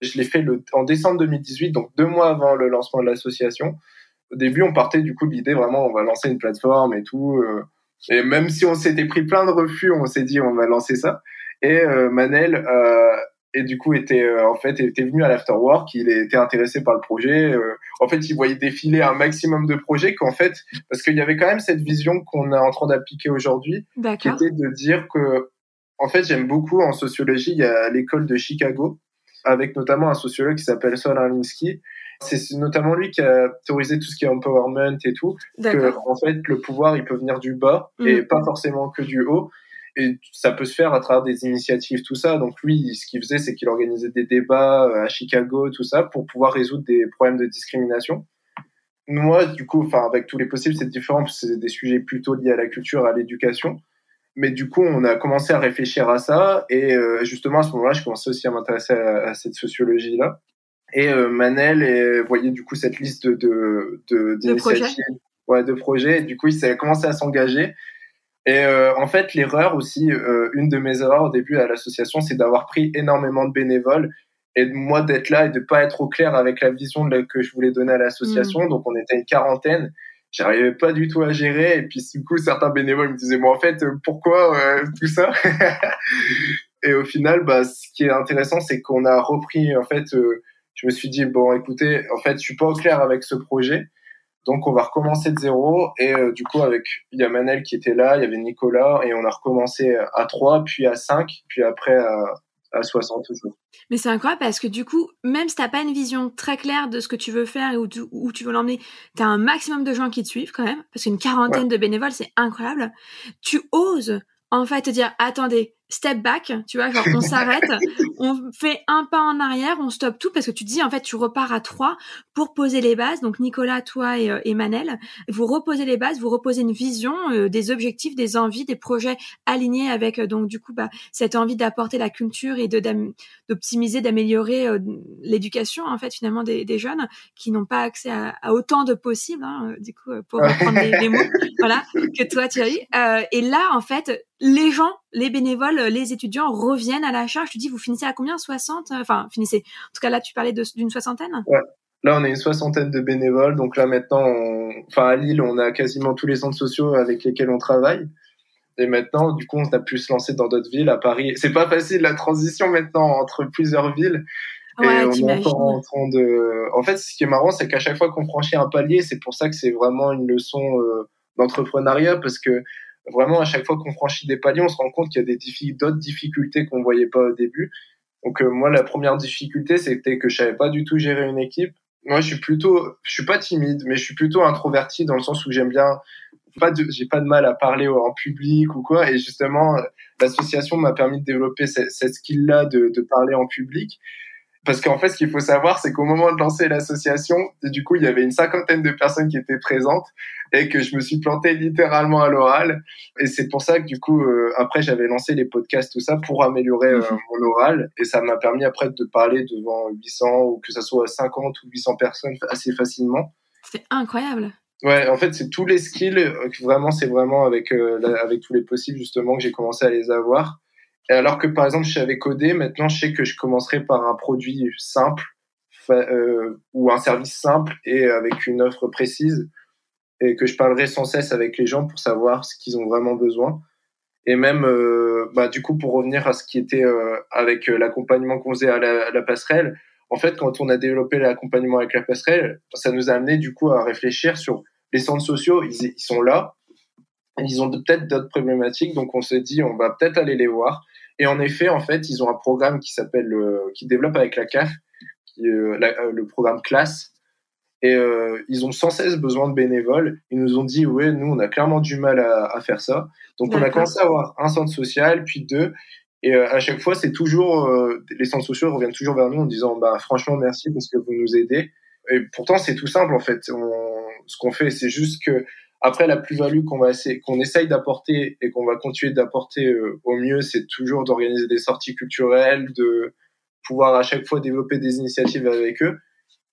Je l'ai fait le, en décembre 2018, donc deux mois avant le lancement de l'association. Au début, on partait du coup de l'idée vraiment, on va lancer une plateforme et tout. Euh, et même si on s'était pris plein de refus, on s'est dit on va lancer ça. Et Manel et du coup était euh, en fait était venu à l'afterwork il était intéressé par le projet euh, en fait il voyait défiler un maximum de projets qu'en fait parce qu'il y avait quand même cette vision qu'on est en train d'appliquer aujourd'hui qui était de dire que en fait j'aime beaucoup en sociologie il y a l'école de Chicago avec notamment un sociologue qui s'appelle Sol Alinsky c'est notamment lui qui a théorisé tout ce qui est empowerment et tout que en fait le pouvoir il peut venir du bas et mm. pas forcément que du haut et ça peut se faire à travers des initiatives, tout ça. Donc lui, ce qu'il faisait, c'est qu'il organisait des débats euh, à Chicago, tout ça, pour pouvoir résoudre des problèmes de discrimination. Moi, du coup, enfin, avec tous les possibles, c'est différent, parce que c'est des sujets plutôt liés à la culture, à l'éducation. Mais du coup, on a commencé à réfléchir à ça, et euh, justement, à ce moment-là, je commençais aussi à m'intéresser à, cette sociologie-là. Et euh, Manel et, voyait du coup cette liste de, de, d'initiatives, ouais, de projets. Et du coup, il a commencé à s'engager. Et euh, en fait, l'erreur aussi, euh, une de mes erreurs au début à l'association, c'est d'avoir pris énormément de bénévoles et de moi d'être là et de pas être au clair avec la vision que je voulais donner à l'association. Mm. Donc on était une quarantaine, j'arrivais pas du tout à gérer et puis du coup certains bénévoles me disaient bon en fait pourquoi euh, tout ça Et au final, bah ce qui est intéressant, c'est qu'on a repris en fait. je me suis dit bon écoutez, en fait je suis pas au clair avec ce projet. Donc on va recommencer de zéro et euh, du coup avec il y a Manel qui était là, il y avait Nicolas et on a recommencé à 3 puis à 5 puis après à, à 60 toujours. Mais c'est incroyable parce que du coup, même si t'as pas une vision très claire de ce que tu veux faire et où tu, où tu veux l'emmener, t'as un maximum de gens qui te suivent quand même, parce qu'une quarantaine de bénévoles, c'est incroyable. Tu oses en fait te dire, attendez, step back, tu vois, genre on s'arrête, on fait un pas en arrière, on stoppe tout parce que tu dis en fait tu repars à trois pour poser les bases. Donc Nicolas, toi et, euh, Manel, vous reposez les bases, vous reposez une vision, euh, des objectifs, des envies, des projets alignés avec euh, donc du coup bah cette envie d'apporter la culture et de d'optimiser, d'améliorer l'éducation en fait finalement des, des jeunes qui n'ont pas accès à, à, autant de possibles, hein, du coup pour reprendre les, mots, voilà que toi Thierry. et là en fait les gens, les bénévoles, les étudiants reviennent à la charge. Tu dis, vous finissez à combien? 60 Enfin, finissez. En tout cas, là, tu parlais d'une soixantaine? Ouais. Là, on est une soixantaine de bénévoles. Donc là, maintenant, enfin, à Lille, on a quasiment tous les centres sociaux avec lesquels on travaille. Et maintenant, du coup, on a pu se lancer dans d'autres villes. À Paris, c'est pas facile la transition maintenant entre plusieurs villes. et on est encore en train de. En fait, ce qui est marrant, c'est qu'à chaque fois qu'on franchit un palier, c'est pour ça que c'est vraiment une leçon euh, d'entrepreneuriat parce que vraiment, à chaque fois qu'on franchit des paliers, on se rend compte qu'il y a des d'autres difficultés qu'on voyait pas au début. Donc euh, moi, la première difficulté, c'était que je savais pas du tout gérer une équipe. Moi, je suis plutôt, je suis pas timide, mais je suis plutôt introverti dans le sens où j'aime bien pas de, j'ai pas de mal à parler en public ou quoi. Et justement, l'association m'a permis de développer cette, cette skill-là de, de parler en public. Parce qu'en fait, ce qu'il faut savoir, c'est qu'au moment de lancer l'association, du coup, il y avait une cinquantaine de personnes qui étaient présentes et que je me suis planté littéralement à l'oral. Et c'est pour ça que du coup, euh, après, j'avais lancé les podcasts, tout ça, pour améliorer euh, mhm. mon oral. Et ça m'a permis après de parler devant 800 ou que ça soit 50 ou 800 personnes assez facilement. C'est incroyable. Ouais, en fait, c'est tous les skills. Euh, vraiment, c'est vraiment avec avec tous les possibles justement que j'ai commencé à les avoir. Alors que par exemple, je savais coder, maintenant je sais que je commencerai par un produit simple euh, ou un service simple et avec une offre précise. et que je parlerai sans cesse avec les gens pour savoir ce qu'ils ont vraiment besoin. Et même, euh, bah, du coup, pour revenir à ce qui était euh, avec l'accompagnement qu'on faisait à la, passerelle, en fait, quand on a développé l'accompagnement avec la passerelle, ça nous a amené du coup à réfléchir sur les centres sociaux. Ils, ils sont là, ils ont peut-être d'autres problématiques, donc on s'est dit on va peut-être aller les voir. Et en effet, en fait, ils ont un programme qui s'appelle, qui développe avec la CAF, qui, le programme Classe, et euh, ils ont sans cesse besoin de bénévoles. Ils nous ont dit, ouais, nous, on a clairement du mal à, à faire ça. Donc, on a commencé à avoir un centre social, puis deux. Et euh, à chaque fois, c'est toujours, euh, les centres sociaux reviennent toujours vers nous en disant, bah, franchement, merci parce que vous nous aidez. Et pourtant, c'est tout simple, en fait. On, ce qu'on fait, c'est juste que, après, la plus-value qu'on va essayer, qu'on essaye d'apporter et qu'on va continuer d'apporter euh, au mieux, c'est toujours d'organiser des sorties culturelles, de pouvoir à chaque fois développer des initiatives avec eux.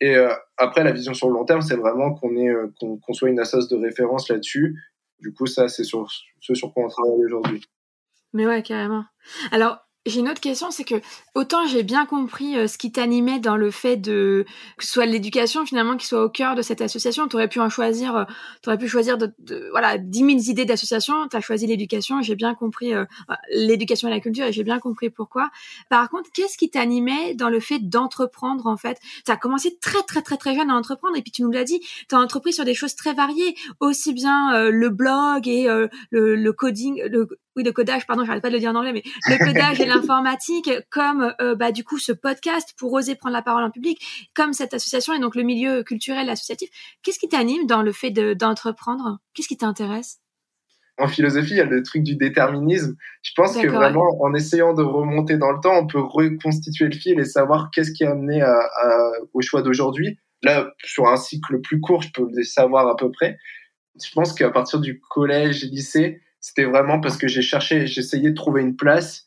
Et euh, après, la vision sur le long terme, c'est vraiment qu'on est euh, qu'on soit une association de référence là-dessus. Du coup, ça, c'est sur ce sur quoi on travaille aujourd'hui. Mais ouais, carrément. Alors, j'ai une autre question, c'est que autant j'ai bien compris euh, ce qui t'animait dans le fait de que ce soit l'éducation finalement qui soit au cœur de cette association. Tu aurais pu en choisir, euh, tu aurais pu choisir de, voilà dix mille idées d'association. Tu as choisi l'éducation. J'ai bien compris euh, l'éducation et la culture et j'ai bien compris pourquoi. Par contre, qu'est-ce qui t'animait dans le fait d'entreprendre en fait? Tu as commencé très très très très jeune à entreprendre et puis tu nous l'as dit, tu as entrepris sur des choses très variées, aussi bien le blog et le, coding, oui, le codage, pardon, j'arrête pas de le dire en anglais, mais le codage et l'informatique, comme euh, bah du coup ce podcast pour oser prendre la parole en public, comme cette association et donc le milieu culturel associatif. Qu'est-ce qui t'anime dans le fait d'entreprendre? Qu'est-ce qui t'intéresse? En philosophie, il y a le truc du déterminisme. Je pense que vraiment, en essayant de remonter dans le temps, on peut reconstituer le fil et savoir qu'est-ce qui a amené à, au choix d'aujourd'hui. Là, sur un cycle plus court, je peux le savoir à peu près. Je pense qu'à partir du collège, lycée, c'était vraiment parce que j'ai cherché, j'essayais de trouver une place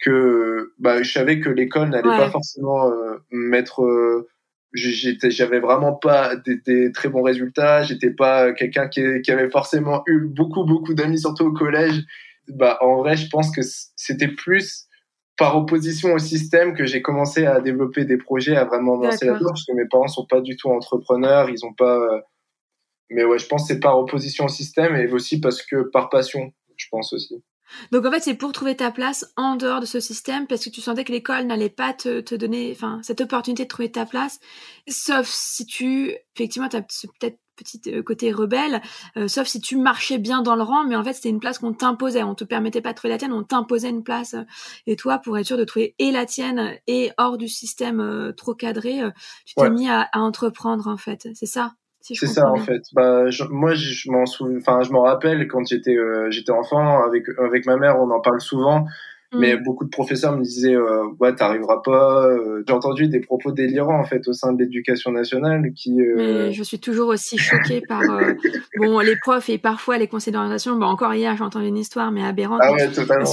que bah, je savais que l'école n'allait pas forcément euh, mettre. Euh, j'étais, j'avais vraiment pas des, très bons résultats. J'étais pas quelqu'un qui, qui, avait forcément eu beaucoup beaucoup d'amis, surtout au collège. Bah, en vrai, je pense que c'était plus par opposition au système que j'ai commencé à développer des projets, à vraiment me lancer là-dedans, parce que mes parents sont pas du tout entrepreneurs, ils ont pas euh, mais ouais, je pense que c'est par opposition au système et aussi parce que par passion, je pense aussi. Donc en fait, c'est pour trouver ta place en dehors de ce système parce que tu sentais que l'école n'allait pas te, te donner enfin cette opportunité de trouver ta place, sauf si tu effectivement tu as peut-être petit euh, côté rebelle, euh, sauf si tu marchais bien dans le rang, mais en fait c'était une place qu'on t'imposait, on te permettait pas de trouver la tienne, on t'imposait une place. Et toi, pour être sûr de trouver et la tienne et hors du système euh, trop cadré, tu t'es mis à, à entreprendre en fait, c'est ça? C'est ça en fait. Bah, moi, je, m'en enfin, je m'en rappelle quand j'étais euh, j'étais enfant avec avec ma mère, on en parle souvent. Mais mm. beaucoup de professeurs me disaient euh, ouais t'arriveras pas. Euh, j'ai entendu des propos délirants en fait au sein de l'éducation nationale qui. Euh, Mais je suis toujours aussi choquée par euh, bon les profs et parfois les conseils d'orientation. Bon encore hier j'ai entendu une histoire mais aberrante. Ah ouais totalement.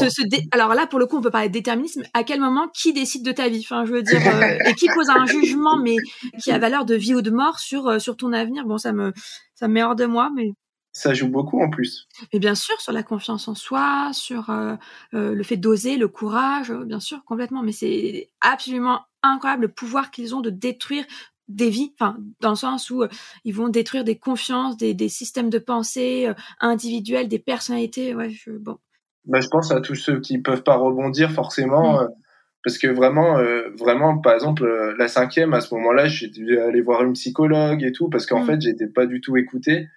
Alors là pour le coup on peut parler de déterminisme. À quel moment qui décide de ta vie? Enfin je veux dire et qui pose un jugement mais qui a valeur de vie ou de mort sur sur ton avenir? Bon ça me ça me met hors de moi mais ça joue beaucoup en plus. Et bien sûr, sur la confiance en soi, sur euh, euh, le fait d'oser, le courage, euh, bien sûr, complètement. Mais c'est absolument incroyable le pouvoir qu'ils ont de détruire des vies, enfin, dans le sens où ils vont détruire des confiances, des, des systèmes de pensée individuels, des personnalités. Ouais, je, bon. Bah, je pense à tous ceux qui peuvent pas rebondir forcément. Mm. parce que vraiment, vraiment, par exemple, la cinquième, à ce moment-là, j'ai dû aller voir une psychologue et tout, parce qu'en mm. fait, j'étais pas du tout écouté.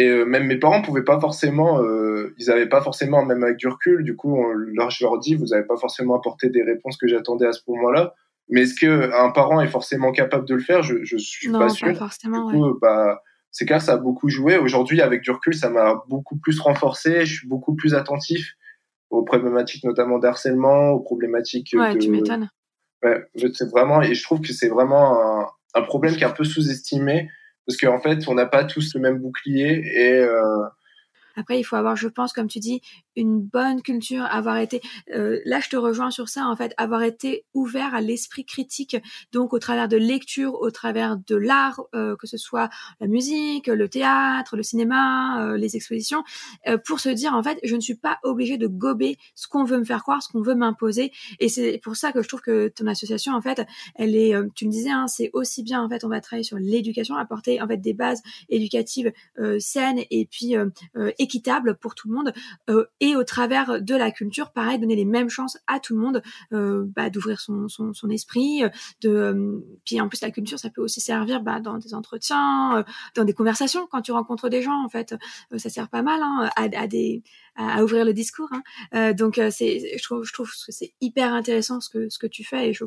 Et euh, même mes parents pouvaient pas forcément, euh, ils avaient pas forcément, même avec du recul, du coup, on leur, je leur dis, vous avez pas forcément apporté des réponses que j'attendais à ce moment-là. Mais est-ce que un parent est forcément capable de le faire? Je je suis pas sûr. Pas forcément, du coup, bah, c'est clair, ça a beaucoup joué. Aujourd'hui, avec du recul, ça m'a beaucoup plus renforcé. Je suis beaucoup plus attentif aux problématiques, notamment d'harcèlement, aux problématiques. Ouais, tu m'étonnes. Ouais, c'est vraiment, et je trouve que c'est vraiment un, un problème qui est un peu sous-estimé parce qu'en fait, on n'a pas tous le même bouclier et. Euh... Après, il faut avoir, je pense, comme tu dis, une bonne culture, avoir été, euh, là, je te rejoins sur ça, en fait, avoir été ouvert à l'esprit critique, donc au travers de lecture, au travers de l'art, euh, que ce soit la musique, le théâtre, le cinéma, euh, les expositions, pour se dire, en fait, je ne suis pas obligé de gober ce qu'on veut me faire croire, ce qu'on veut m'imposer. Et c'est pour ça que je trouve que ton association, en fait, elle est, tu me disais, hein, c'est aussi bien, en fait, on va travailler sur l'éducation, apporter, en fait, des bases éducatives saines et puis équitables pour tout le monde. et et au travers de la culture, pareil, donner les mêmes chances à tout le monde euh, bah, d'ouvrir son, son, esprit. De, euh, puis en plus, la culture, ça peut aussi servir bah, dans des entretiens, euh, dans des conversations, quand tu rencontres des gens, en fait, ça sert pas mal hein, à, à, des, à, ouvrir le discours. Hein. donc, c'est, je trouve, je trouve que c'est hyper intéressant ce que, ce que tu fais et je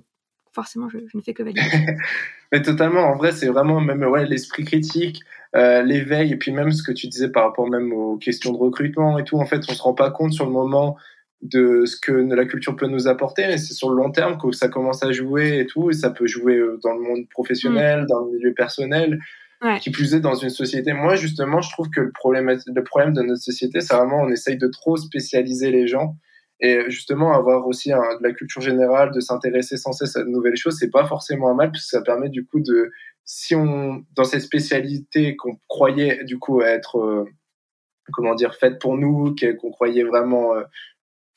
forcément, je, je, ne fais que valider. Mais totalement, en vrai, c'est vraiment même ouais, l'esprit critique, euh, l'éveil, et puis même ce que tu disais par rapport même aux questions de recrutement et tout. En fait, on se rend pas compte sur le moment de ce que la culture peut nous apporter, mais c'est sur le long terme que ça commence à jouer et tout, et ça peut jouer euh, dans le monde professionnel, mm. dans le milieu personnel. Ouais. Qui plus est dans une société. Moi, justement, je trouve que le problème, le problème de notre société, c'est vraiment on essaye de trop spécialiser les gens. Et justement, avoir aussi de la culture générale, de s'intéresser sans cesse à de nouvelles choses, c'est pas forcément un mal, puisque ça permet du coup de, si on, dans cette spécialité qu'on croyait du coup être, euh, comment dire, faite pour nous, qu'on croyait vraiment, euh,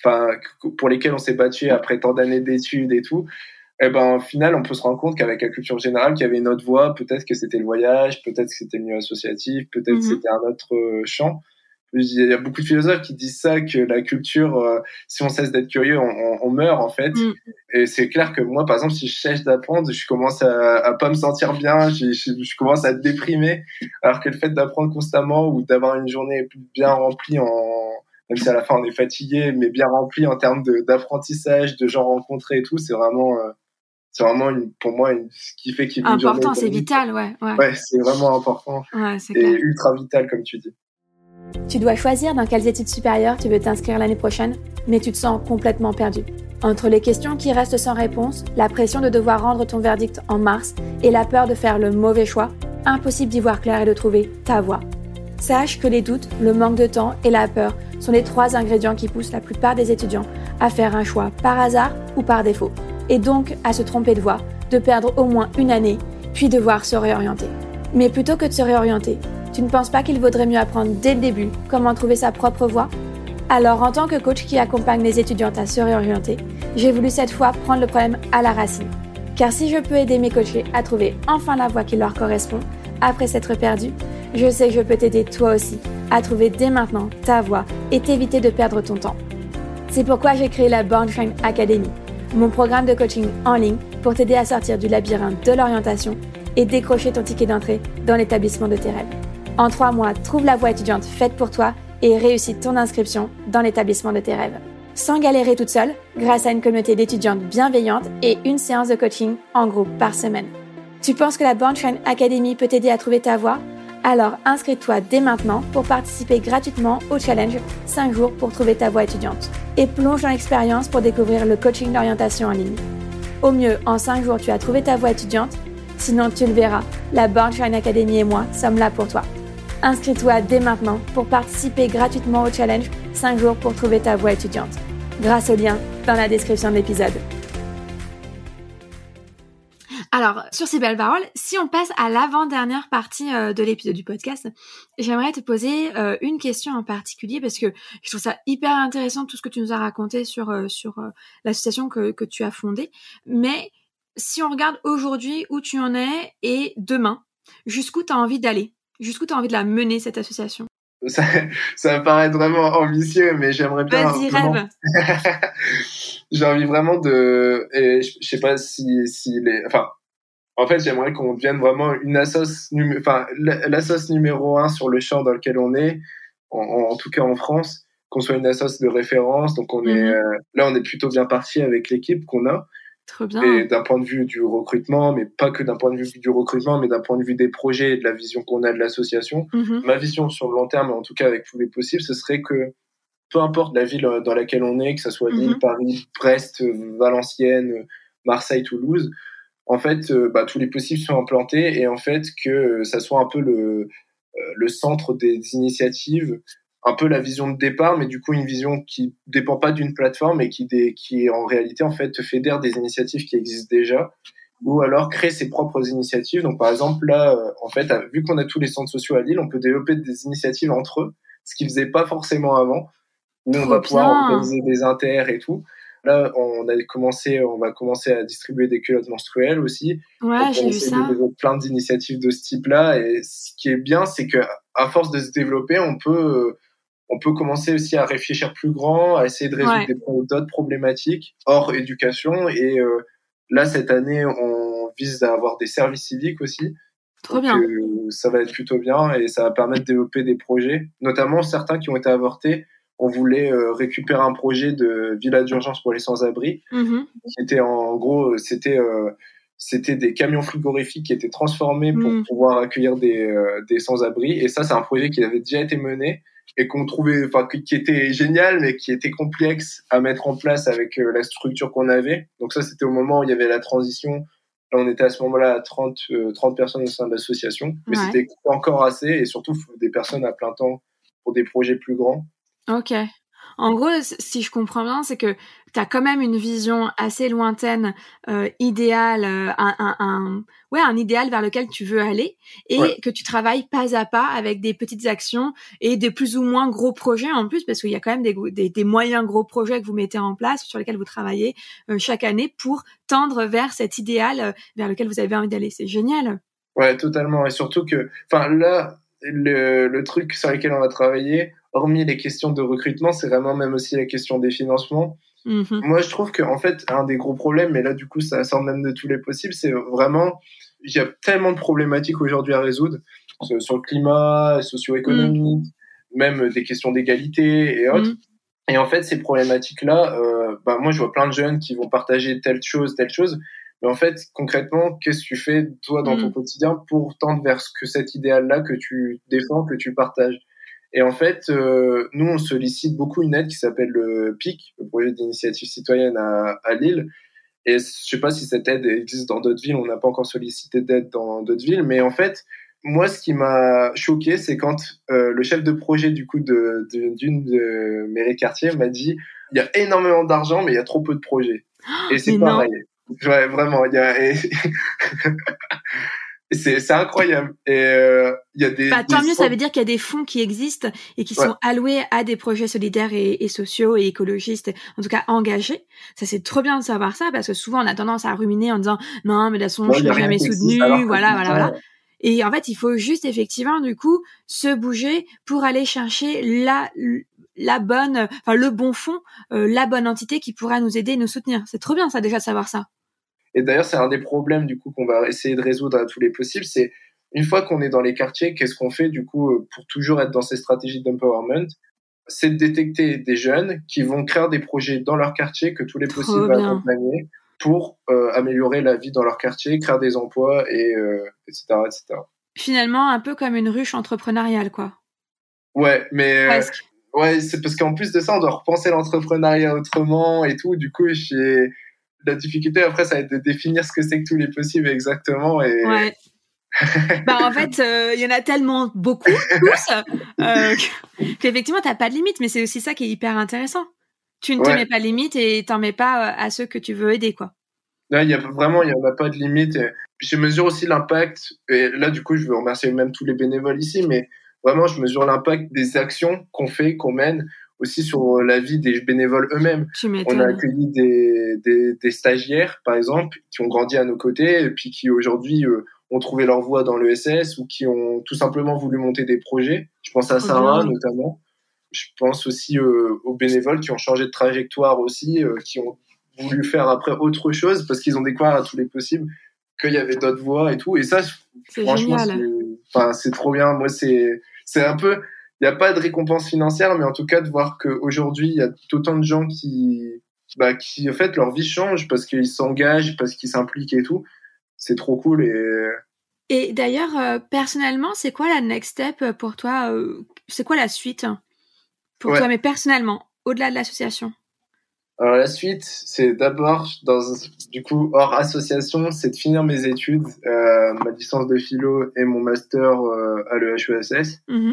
enfin, pour lesquelles on s'est battu après tant d'années d'études et tout, et eh ben, au final, on peut se rendre compte qu'avec la culture générale, qu'il y avait une autre voie, peut-être que c'était le voyage, peut-être que c'était le milieu associatif, peut-être que mhm. c'était un autre euh, champ il y a beaucoup de philosophes qui disent ça que la culture, euh, si on cesse d'être curieux, on, on, meurt en fait. Mm. Et c'est clair que moi, par exemple, si je cherche d'apprendre, je commence à, à pas me sentir bien, je, je, commence à être déprimé, alors que le fait d'apprendre constamment ou d'avoir une journée bien remplie en même si à la fin on est fatigué, mais bien remplie en termes d'apprentissage, de, gens rencontrés et tout, c'est vraiment euh, c'est vraiment une, pour moi une, ce qui fait qu'il important, c'est vital, ouais. Ouais, ouais c'est vraiment important ouais, et ultra vital comme tu dis. Tu dois choisir dans quelles études supérieures tu veux t'inscrire l'année prochaine, mais tu te sens complètement perdu. Entre les questions qui restent sans réponse, la pression de devoir rendre ton verdict en mars et la peur de faire le mauvais choix, impossible d'y voir clair et de trouver ta voie. Sache que les doutes, le manque de temps et la peur sont les trois ingrédients qui poussent la plupart des étudiants à faire un choix par hasard ou par défaut, et donc à se tromper de voie, de perdre au moins une année, puis devoir se réorienter. Mais plutôt que de se réorienter, tu ne penses pas qu'il vaudrait mieux apprendre dès le début comment trouver sa propre voie? Alors, en tant que coach qui accompagne les étudiantes à se réorienter, j'ai voulu cette fois prendre le problème à la racine. Car si je peux aider mes coachés à trouver enfin la voie qui leur correspond, après s'être perdus, je sais que je peux t'aider toi aussi à trouver dès maintenant ta voie et t'éviter de perdre ton temps. C'est pourquoi j'ai créé la Born Shine Academy, mon programme de coaching en ligne pour t'aider à sortir du labyrinthe de l'orientation et décrocher ton ticket d'entrée dans l'établissement de tes rêves. En trois mois, trouve la voie étudiante faite pour toi et réussis ton inscription dans l'établissement de tes rêves. Sans galérer toute seule, grâce à une communauté d'étudiantes bienveillantes et une séance de coaching en groupe par semaine. Tu penses que la Bornstein Academy peut t'aider à trouver ta voie? Alors inscris-toi dès maintenant pour participer gratuitement au challenge 5 jours pour trouver ta voie étudiante et plonge dans l'expérience pour découvrir le coaching d'orientation en ligne. Au mieux, en 5 jours, tu as trouvé ta voie étudiante. Sinon, tu le verras, la Bornstein Academy et moi sommes là pour toi. Inscris-toi dès maintenant pour participer gratuitement au challenge 5 jours pour trouver ta voie étudiante. Grâce au lien dans la description de l'épisode. Alors, sur ces belles paroles, si on passe à l'avant-dernière partie euh, de l'épisode du podcast, j'aimerais te poser euh, une question en particulier parce que je trouve ça hyper intéressant tout ce que tu nous as raconté sur, euh, sur l'association que, que tu as fondée. Mais si on regarde aujourd'hui où tu en es et demain, jusqu'où tu as envie d'aller? Jusqu'où tu as envie de la mener, cette association? Ça, ça paraît vraiment ambitieux, mais j'aimerais bien. Vas-y, rêve. J'ai envie vraiment de. Et je, sais pas si, si les. Enfin, en fait, j'aimerais qu'on devienne vraiment une assoce, enfin, l'assoce numéro un sur le champ dans lequel on est, en, tout cas en France, qu'on soit une assoce de référence. Donc, on est, mhm. euh, là, on est plutôt bien parti avec l'équipe qu'on a. Bien. Et d'un point de vue du recrutement, mais pas que d'un point de vue du recrutement, mais d'un point de vue des projets et de la vision qu'on a de l'association. Mhm. Ma vision sur le long terme, en tout cas avec tous les possibles, ce serait que peu importe la ville dans laquelle on est, que ce soit Lille, mhm. Paris, Brest, Valenciennes, Marseille, Toulouse, en fait, euh, bah, tous les possibles sont implantés et en fait que ça soit un peu le, euh, le centre des initiatives un peu la vision de départ, mais du coup une vision qui dépend pas d'une plateforme et qui, qui en réalité en fait fédère des initiatives qui existent déjà, ou alors créer ses propres initiatives. Donc par exemple là, euh, en fait, vu qu'on a tous les centres sociaux à Lille, on peut développer des initiatives entre eux, ce qu'ils faisaient pas forcément avant, où on va pouvoir organiser des inters et tout. Là, on a commencé, on va commencer à distribuer des culottes menstruelles aussi. Ouais, j'ai vu ça. Plein d'initiatives de ce type-là. Et ce qui est bien, c'est que à force de se développer, on peut on peut commencer aussi à réfléchir plus grand, à essayer de résoudre d'autres problématiques hors éducation. Et euh, là, cette année, on vise à avoir des services civiques aussi. Trop bien. Euh, ça va être plutôt bien et ça va permettre de développer des projets, notamment certains qui ont été avortés. On voulait euh, récupérer un projet de villa d'urgence pour les sans-abri, mm-hmm. qui était en gros, c'était c'était des camions frigorifiques qui étaient transformés pour mm. pouvoir accueillir des, des sans-abri. Et ça, c'est un projet qui avait déjà été mené et qu'on trouvait, enfin, qui était génial, mais qui était complexe à mettre en place avec euh, la structure qu'on avait. Donc ça, c'était au moment où il y avait la transition. Là, on était à ce moment-là à 30, 30 euh, personnes au sein de l'association, mais c'était encore assez, et surtout des personnes à plein temps pour des projets plus grands. Ok. En gros, si je comprends bien, c'est que tu as quand même une vision assez lointaine, euh, idéale, euh, un, un, un, ouais, un idéal vers lequel tu veux aller et que tu travailles pas à pas avec des petites actions et des plus ou moins gros projets en plus, parce qu'il y a quand même des, des, des, moyens gros projets que vous mettez en place, sur lesquels vous travaillez euh, chaque année pour tendre vers cet idéal euh, vers lequel vous avez envie d'aller. C'est génial. Ouais, totalement. Et surtout que, enfin, là, le, le truc sur lequel on va travailler, hormis les questions de recrutement, c'est vraiment même aussi la question des financements. Mhm. Moi, je trouve qu'en fait, un des gros problèmes, mais là, du coup, ça sort même de tous les possibles, c'est vraiment, il y a tellement de problématiques aujourd'hui à résoudre sur le climat, socio-économique, mhm. même des questions d'égalité et autres. Mhm. Et en fait, ces problématiques-là, euh, bah, moi, je vois plein de jeunes qui vont partager telle chose, telle chose. Mais en fait, concrètement, qu'est-ce que tu fais, toi, dans ton quotidien, pour tendre vers ce que cet idéal-là que tu défends, que tu partages? Et en fait, euh, nous, on sollicite beaucoup une aide qui s'appelle le PIC, le projet d'initiative citoyenne à, à, Lille. Et je sais pas si cette aide existe dans d'autres villes, on n'a pas encore sollicité d'aide dans d'autres villes, mais en fait, moi, ce qui m'a choqué, c'est quand euh, le chef de projet du coup de, d'une de, mairie quartier m'a dit il y a énormément d'argent, mais il y a trop peu de projets. Et c'est pareil. Ouais, vraiment, il y a. c'est incroyable. Et euh, y a des. Bah, tant mieux, ça veut dire qu'il y a des fonds qui existent et qui sont alloués à des projets solidaires et, et, sociaux et écologistes, en tout cas engagés. Ça c'est trop bien de savoir ça parce que souvent on a tendance à ruminer en disant non mais de toute façon je n'ai jamais soutenu, voilà voilà voilà. Et en fait il faut juste effectivement du coup se bouger pour aller chercher la la bonne, enfin le bon fond, euh, la bonne entité qui pourra nous aider, nous soutenir. C'est trop bien ça déjà de savoir ça. Et d'ailleurs, c'est un des problèmes du coup qu'on va essayer de résoudre à tous les possibles. C'est une fois qu'on est dans les quartiers, qu'est-ce qu'on fait du coup euh, pour toujours être dans ces stratégies d'empowerment? C'est de détecter des jeunes qui vont créer des projets dans leur quartier que tous les possibles vont accompagner pour euh, améliorer la vie dans leur quartier, créer des emplois et euh, etc., etc. Finalement, un peu comme une ruche entrepreneuriale, quoi. Ouais, mais ouais, c'est parce qu'en plus de ça, on doit repenser l'entrepreneuriat autrement et tout. Du coup, j'ai la difficulté après, ça va être de définir ce que c'est que tous les possibles exactement. Et... Ouais. bah en fait, euh, il y en a tellement beaucoup, tous, euh, qu'effectivement, tu n'as pas de limite, mais c'est aussi ça qui est hyper intéressant. Tu ne te mets pas de limite et t'en mets pas euh, à ceux que tu veux aider, quoi. Là, il y a vraiment, il n'y en a pas de limite. Je mesure aussi l'impact, et là, du coup, je veux remercier même tous les bénévoles ici, mais vraiment, je mesure l'impact des actions qu'on fait, qu'on mène aussi sur la vie des bénévoles eux-mêmes. On a accueilli des, des, des, stagiaires, par exemple, qui ont grandi à nos côtés et puis qui aujourd'hui euh, ont trouvé leur voie dans l'ESS ou qui ont tout simplement voulu monter des projets. Je pense à Sarah notamment. Je pense aussi euh, aux bénévoles qui ont changé de trajectoire aussi, euh, qui ont voulu faire après autre chose parce qu'ils ont découvert à tous les possibles qu'il y avait d'autres voies et tout. Et ça, franchement, c'est trop bien. Moi, c'est un peu il n'y a pas de récompense financière, mais en tout cas de voir qu'aujourd'hui, il y a autant de gens qui, bah, qui, en fait, leur vie change parce qu'ils s'engagent, parce qu'ils s'impliquent et tout. C'est trop cool. Et, et d'ailleurs, euh, personnellement, c'est quoi la next step pour toi euh, C'est quoi la suite pour toi, mais personnellement, au-delà de l'association? Alors la suite, c'est d'abord, dans du coup hors association, c'est de finir mes études, euh, ma licence de philo et mon master à l'EHESS. Mm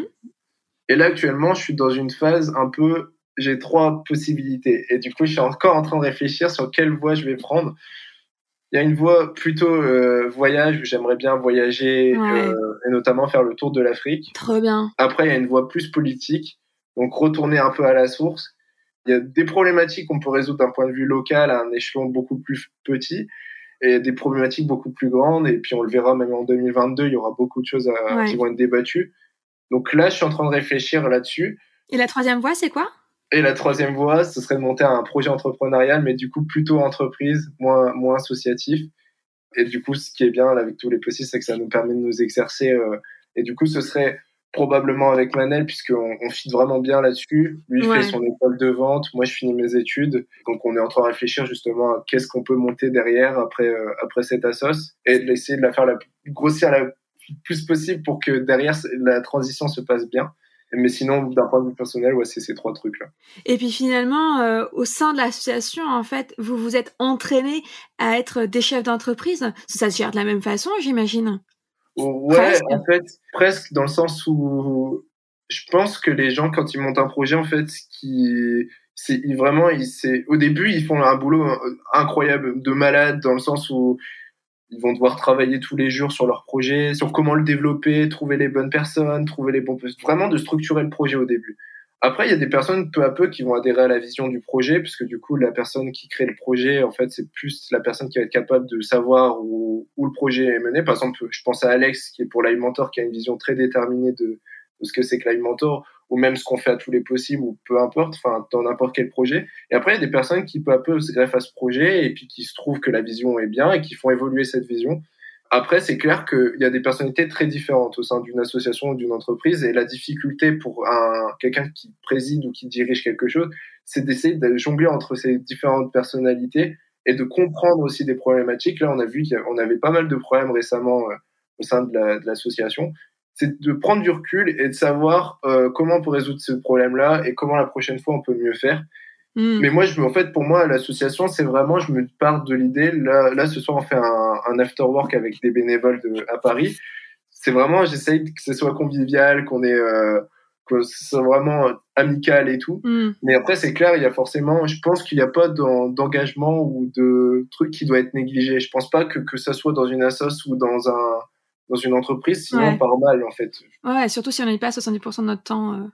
Et là, actuellement, je suis dans une phase un peu, j'ai trois possibilités. Et du coup, je suis encore en train de réfléchir sur quelle voie je vais prendre. Il y a une voie plutôt euh, voyage où j'aimerais bien voyager euh, et notamment faire le tour de l'Afrique. Trop bien. Après, il y a une voie plus politique, donc retourner un peu à la source. Il y a des problématiques qu'on peut résoudre d'un point de vue local à un échelon beaucoup plus petit et des problématiques beaucoup plus grandes. Et puis on le verra même en 2022, il y aura beaucoup de choses qui vont être débattues. Donc là, je suis en train de réfléchir là-dessus. Et la troisième voie, c'est quoi? Et la troisième voie, ce serait de monter un projet entrepreneurial, mais du coup plutôt entreprise, moins, moins associatif. Et du coup, ce qui est bien avec tous les possibles, c'est que ça nous permet de nous exercer. Euh, et du coup, ce serait probablement avec Manel, puisqu'on on fit vraiment bien là-dessus. Lui fait son école de vente, moi je finis mes études. Donc on est en train de réfléchir justement à qu'est-ce qu'on peut monter derrière après, euh, après cette assos et d'essayer de la faire la grossir la plus possible pour que derrière la transition se passe bien. Mais sinon, d'un point de vue personnel, ouais, c'est ces trois trucs-là. Et puis finalement, euh, au sein de l'association, en fait, vous vous êtes entraîné à être des chefs d'entreprise. Ça se gère de la même façon, j'imagine. Ouais, en fait, presque dans le sens où je pense que les gens, quand ils montent un projet, en fait, qui c'est vraiment, c'est au début, ils font un boulot euh, incroyable de malade dans le sens où ils vont devoir travailler tous les jours sur leur projet, sur comment le développer, trouver les bonnes personnes, trouver les bons vraiment de structurer le projet au début. Après, il y a des personnes peu à peu qui vont adhérer à la vision du projet, puisque du coup, la personne qui crée le projet, en fait, c'est plus la personne qui va être capable de savoir où, le projet est mené. Par exemple, je pense à Alex, qui est pour Mentor, qui a une vision très déterminée de, ce que c'est que Mentor, ou même ce qu'on fait à tous les possibles, ou peu importe, enfin, dans n'importe quel projet. Et après, il y a des personnes qui peu à peu se greffent à ce projet, et puis qui se trouvent que la vision est bien, et qui font évoluer cette vision. Après, c'est clair qu'il y a des personnalités très différentes au sein d'une association ou d'une entreprise, et la difficulté pour un quelqu'un qui préside ou qui dirige quelque chose, c'est d'essayer de jongler entre ces différentes personnalités et de comprendre aussi des problématiques. Là, on a vu qu'on avait pas mal de problèmes récemment euh, au sein de l'association. C'est de prendre du recul et de savoir euh, comment on peut résoudre ce problème-là et comment la prochaine fois on peut mieux faire. Hmm. Mais moi, je, en fait, pour moi, l'association, c'est vraiment, je me pars de l'idée. Là, là, ce soir, on fait un, un after work avec des bénévoles de, à Paris. C'est vraiment, j'essaye que ce soit convivial, qu'on ait, euh, que ce soit vraiment amical et tout. Hmm. Mais après, c'est clair, il y a forcément, je pense qu'il n'y a pas d'engagement ou de truc qui doit être négligé. Je pense pas que que ça soit dans une assoce ou dans un dans une entreprise, sinon par mal en fait. Ouais, surtout si on n'est pas 70% de notre temps. Euh,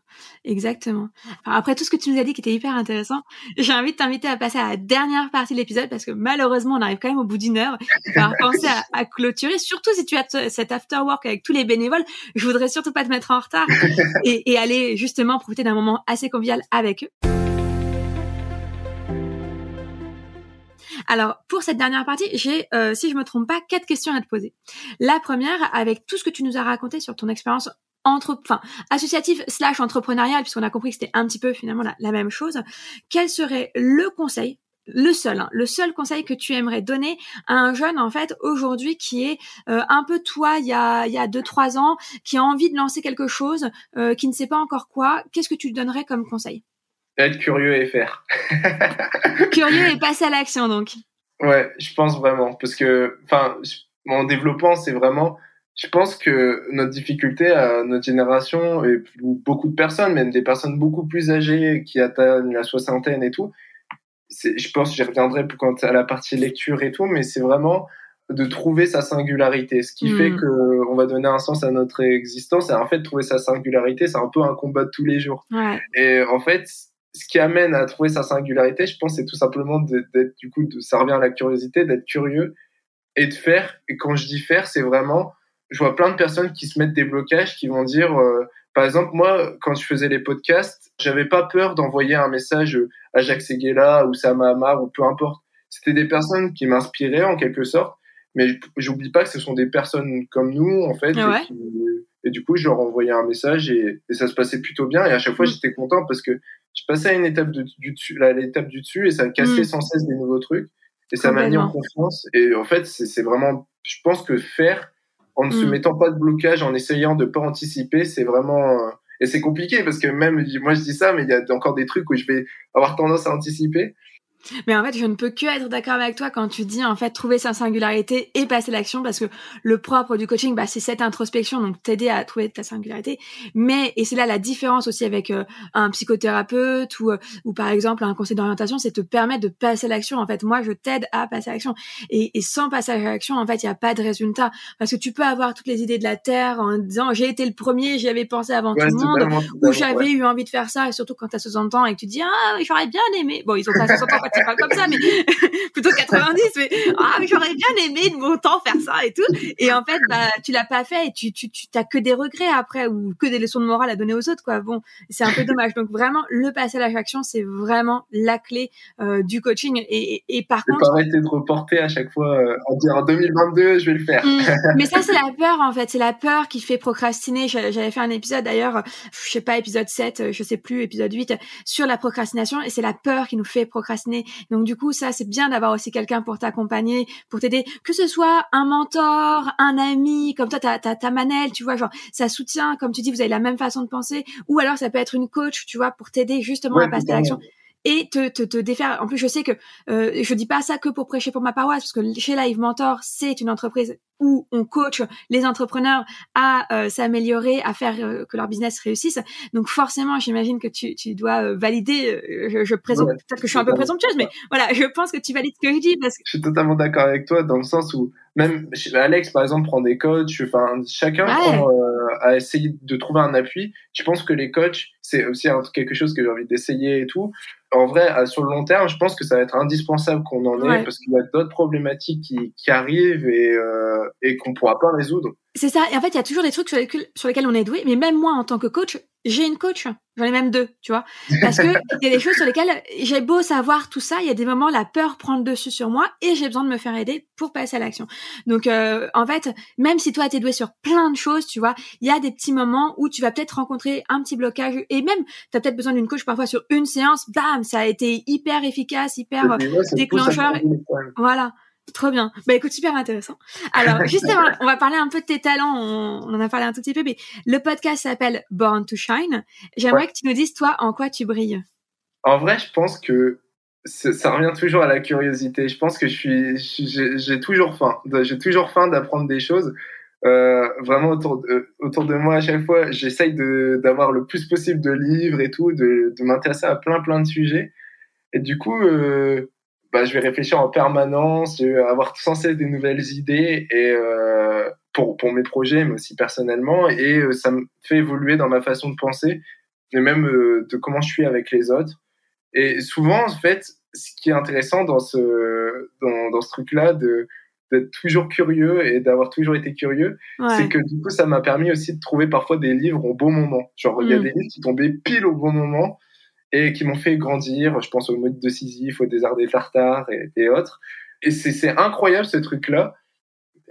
exactement. après tout ce que tu nous as dit qui était hyper intéressant, j'ai envie de t'inviter à passer à la dernière partie de l'épisode parce que malheureusement on arrive quand même au bout d'une heure. Va penser à, à, clôturer, surtout si tu as cet after work avec tous les bénévoles. Je voudrais surtout pas te mettre en retard et, et aller justement profiter d'un moment assez convivial avec eux. Alors, pour cette dernière partie, j'ai, euh, si je me trompe pas, quatre questions à te poser. La première, avec tout ce que tu nous as raconté sur ton expérience entre, associative slash entrepreneuriale, puisqu'on a compris que c'était un petit peu finalement la, même chose, quel serait le conseil le seul, hein, le seul conseil que tu aimerais donner à un jeune en fait aujourd'hui qui est euh, un peu toi il y a il y a deux trois ans, qui a envie de lancer quelque chose, euh, qui ne sait pas encore quoi, qu'est-ce que tu lui donnerais comme conseil? Être curieux et faire. curieux et passer à l'action, donc. Ouais, je pense vraiment. Parce que, enfin, en développant, c'est vraiment. Je pense que notre difficulté à notre génération, et beaucoup de personnes, même des personnes beaucoup plus âgées qui atteignent la soixantaine et tout, je pense, j'y reviendrai quand à la partie lecture et tout, mais c'est vraiment de trouver sa singularité. Ce qui fait hmm. que on va donner un sens à notre existence. Et en fait, trouver sa singularité, c'est un peu un combat de tous les jours. Ouais. Et en fait, ce qui amène à trouver sa singularité, je pense, c'est tout simplement d'être, du coup, de, ça revient à la curiosité, d'être curieux et de faire. Et quand je dis faire, c'est vraiment, je vois plein de personnes qui se mettent des blocages, qui vont dire, euh, par exemple, moi, quand je faisais les podcasts, j'avais pas peur d'envoyer un message à Jacques Seguela ou Sam Hamar ou peu importe. C'était des personnes qui m'inspiraient en quelque sorte, mais j'oublie pas que ce sont des personnes comme nous, en fait, ah et, du coup, je leur envoyais un message et, ça se passait plutôt bien. Et à chaque fois, mm. j'étais content parce que je passais à une étape du dessus, à l'étape du dessus et ça cassait mm. sans cesse des nouveaux trucs et ça m'a mis en confiance. Et en fait, c'est vraiment, je pense que faire en ne se mm. mettant pas de blocage, en essayant de pas anticiper, c'est vraiment et c'est compliqué parce que même moi je dis ça, mais il y a encore des trucs où je vais avoir tendance à anticiper. Mais en fait, je ne peux que être d'accord avec toi quand tu dis en fait trouver sa singularité et passer l'action parce que le propre du coaching, bah, c'est cette introspection, donc t'aider à trouver ta singularité. Mais et c'est là la différence aussi avec euh, un psychothérapeute ou euh, ou par exemple un conseil d'orientation, c'est te permettre de passer l'action. En fait, moi, je t'aide à passer à l'action. Et, et sans passage à l'action, en fait, il y a pas de résultat parce que tu peux avoir toutes les idées de la terre en disant j'ai été le premier, j'y avais pensé avant tout le monde, ou j'avais eu envie de faire ça, et surtout quand t'as 60 ans et que tu dis ah j'aurais bien aimé. Bon, ils ont pas 60 ans pas comme ça, mais plutôt 90. Mais ah, mais j'aurais bien aimé de mon temps faire ça et tout. Et en fait, bah, tu l'as pas fait et tu, tu, tu t'as que des regrets après ou que des leçons de morale à donner aux autres, quoi. Bon, c'est un peu dommage. Donc vraiment, le passage à l'action, c'est vraiment la clé euh, du coaching. Et, et, par contre, pas arrêter de reporter à chaque fois euh, en en 2022, je vais le faire. Mmh. mais ça, c'est la peur en fait. C'est la peur qui fait procrastiner. J'avais fait un épisode d'ailleurs, je sais pas, épisode 7, je sais plus, épisode 8, sur la procrastination. Et c'est la peur qui nous fait procrastiner. Donc du coup, ça c'est bien d'avoir aussi quelqu'un pour t'accompagner, pour t'aider, que ce soit un mentor, un ami, comme toi t'as ta Manel, tu vois, genre ça soutient, comme tu dis, vous avez la même façon de penser, ou alors ça peut être une coach, tu vois, pour t'aider justement à passer à l'action et te, te, te, défaire. En plus, je sais que euh, je dis pas ça que pour prêcher pour ma paroisse, parce que chez Live Mentor, c'est une entreprise où on coach les entrepreneurs à euh, s'améliorer, à faire euh, que leur business réussisse. Donc forcément, j'imagine que tu, tu dois euh, valider. Je, je présente peut-être que je suis un peu présomptueuse, mais voilà, je pense que tu valides ce que je dis parce que je suis totalement d'accord avec toi dans le sens où même Alex par exemple prend des coachs. Enfin, chacun prend, a essayé de trouver un appui. Je pense que les coachs, c'est aussi quelque chose que j'ai envie d'essayer et tout en vrai, sur le long terme, je pense que ça va être indispensable qu'on en ait parce qu'il y a d'autres problématiques qui, qui arrivent et, euh, et qu'on pourra pas résoudre. C'est ça. Et en fait, il y a toujours des trucs sur lesquels, sur lesquels on est doué. Mais même moi, en tant que coach, j'ai une coach. J'en ai même deux, tu vois. Parce que il y a des choses sur lesquelles j'ai beau savoir tout ça, il y a des moments la peur prend le dessus sur moi et j'ai besoin de me faire aider pour passer à l'action. Donc, euh, en fait, même si toi t'es doué sur plein de choses, tu vois, il y a des petits moments où tu vas peut-être rencontrer un petit blocage et même t'as peut-être besoin d'une coach parfois sur une séance. Bam, ça a été hyper efficace, hyper déclencheur. Voilà. Trop bien. Bah écoute, super intéressant. Alors justement, on va parler un peu de tes talents. On, en a parlé un tout petit peu, mais le podcast s'appelle Born to Shine. J'aimerais que tu nous dises toi en quoi tu brilles. En vrai, je pense que ça revient toujours à la curiosité. Je pense que je suis, j'ai toujours faim. J'ai toujours faim d'apprendre des choses. Euh, vraiment autour de, autour de moi à chaque fois, j'essaye d'avoir le plus possible de livres et tout, de, de m'intéresser à plein plein de sujets. Et du coup, euh, bah, je vais réfléchir en permanence, je vais avoir sans cesse des nouvelles idées et euh, pour, pour mes projets, mais aussi personnellement. Et euh, ça me fait évoluer dans ma façon de penser, mais même euh, de comment je suis avec les autres. Et souvent, en fait, ce qui est intéressant dans ce, dans, dans ce truc-là, de d'être toujours curieux et d'avoir toujours été curieux, c'est que du coup, ça m'a permis aussi de trouver parfois des livres au bon moment. Genre, il y a mm. des livres qui tombaient pile au bon moment et qui m'ont fait grandir. Je pense au mode de Sisyphe, au désert des Tartares et, et autres. Et c'est incroyable ce truc-là.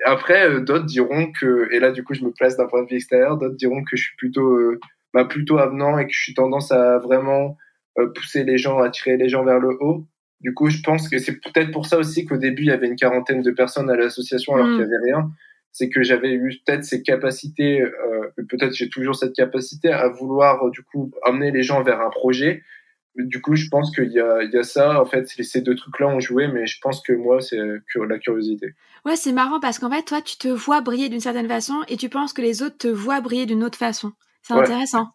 Après, euh, d'autres diront que, et là du coup je me place d'un point de vue extérieur, d'autres diront que je suis plutôt, euh, bah, plutôt avenant et que je suis tendance à vraiment euh, pousser les gens, à tirer les gens vers le haut. Du coup, je pense que c'est peut-être pour ça aussi qu'au début il y avait une quarantaine de personnes à l'association alors qu'il n'y mm. avait rien. C'est que j'avais eu peut-être ces capacités, peut-être j'ai toujours cette capacité à vouloir du coup amener les gens vers un projet du coup, je pense qu'il y a, il y a ça. En fait, ces deux trucs-là ont joué, mais je pense que moi, c'est la curiosité. Ouais, c'est marrant parce qu'en fait, toi, tu te vois briller d'une certaine façon et tu penses que les autres te voient briller d'une autre façon. C'est intéressant.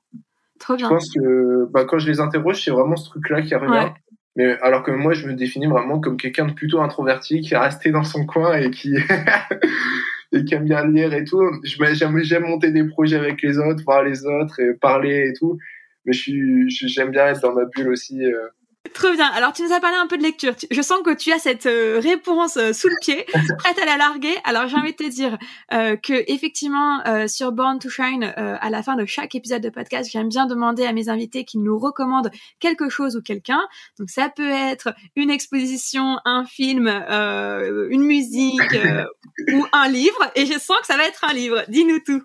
Trop bien. Je pense que bah, quand je les interroge, c'est vraiment ce truc-là qui revient. Mais alors que moi, je me définis vraiment comme quelqu'un de plutôt introverti qui est resté dans son coin et qui et qui aime bien lire et tout. J'aime monter des projets avec les autres, voir les autres et parler et tout mais j'aime bien être dans ma bulle aussi. Euh. Trop bien. Alors, tu nous as parlé un peu de lecture. Je sens que tu as cette euh, réponse euh, sous le pied, prête à la larguer. Alors, j'ai envie de te dire que effectivement, sur Born to Shine, à la fin de chaque épisode de podcast, j'aime bien demander à mes invités qu'ils nous recommandent quelque chose ou quelqu'un. Donc, ça peut être une exposition, un film, une musique ou un livre. Et je sens que ça va être un livre. Dis-nous tout.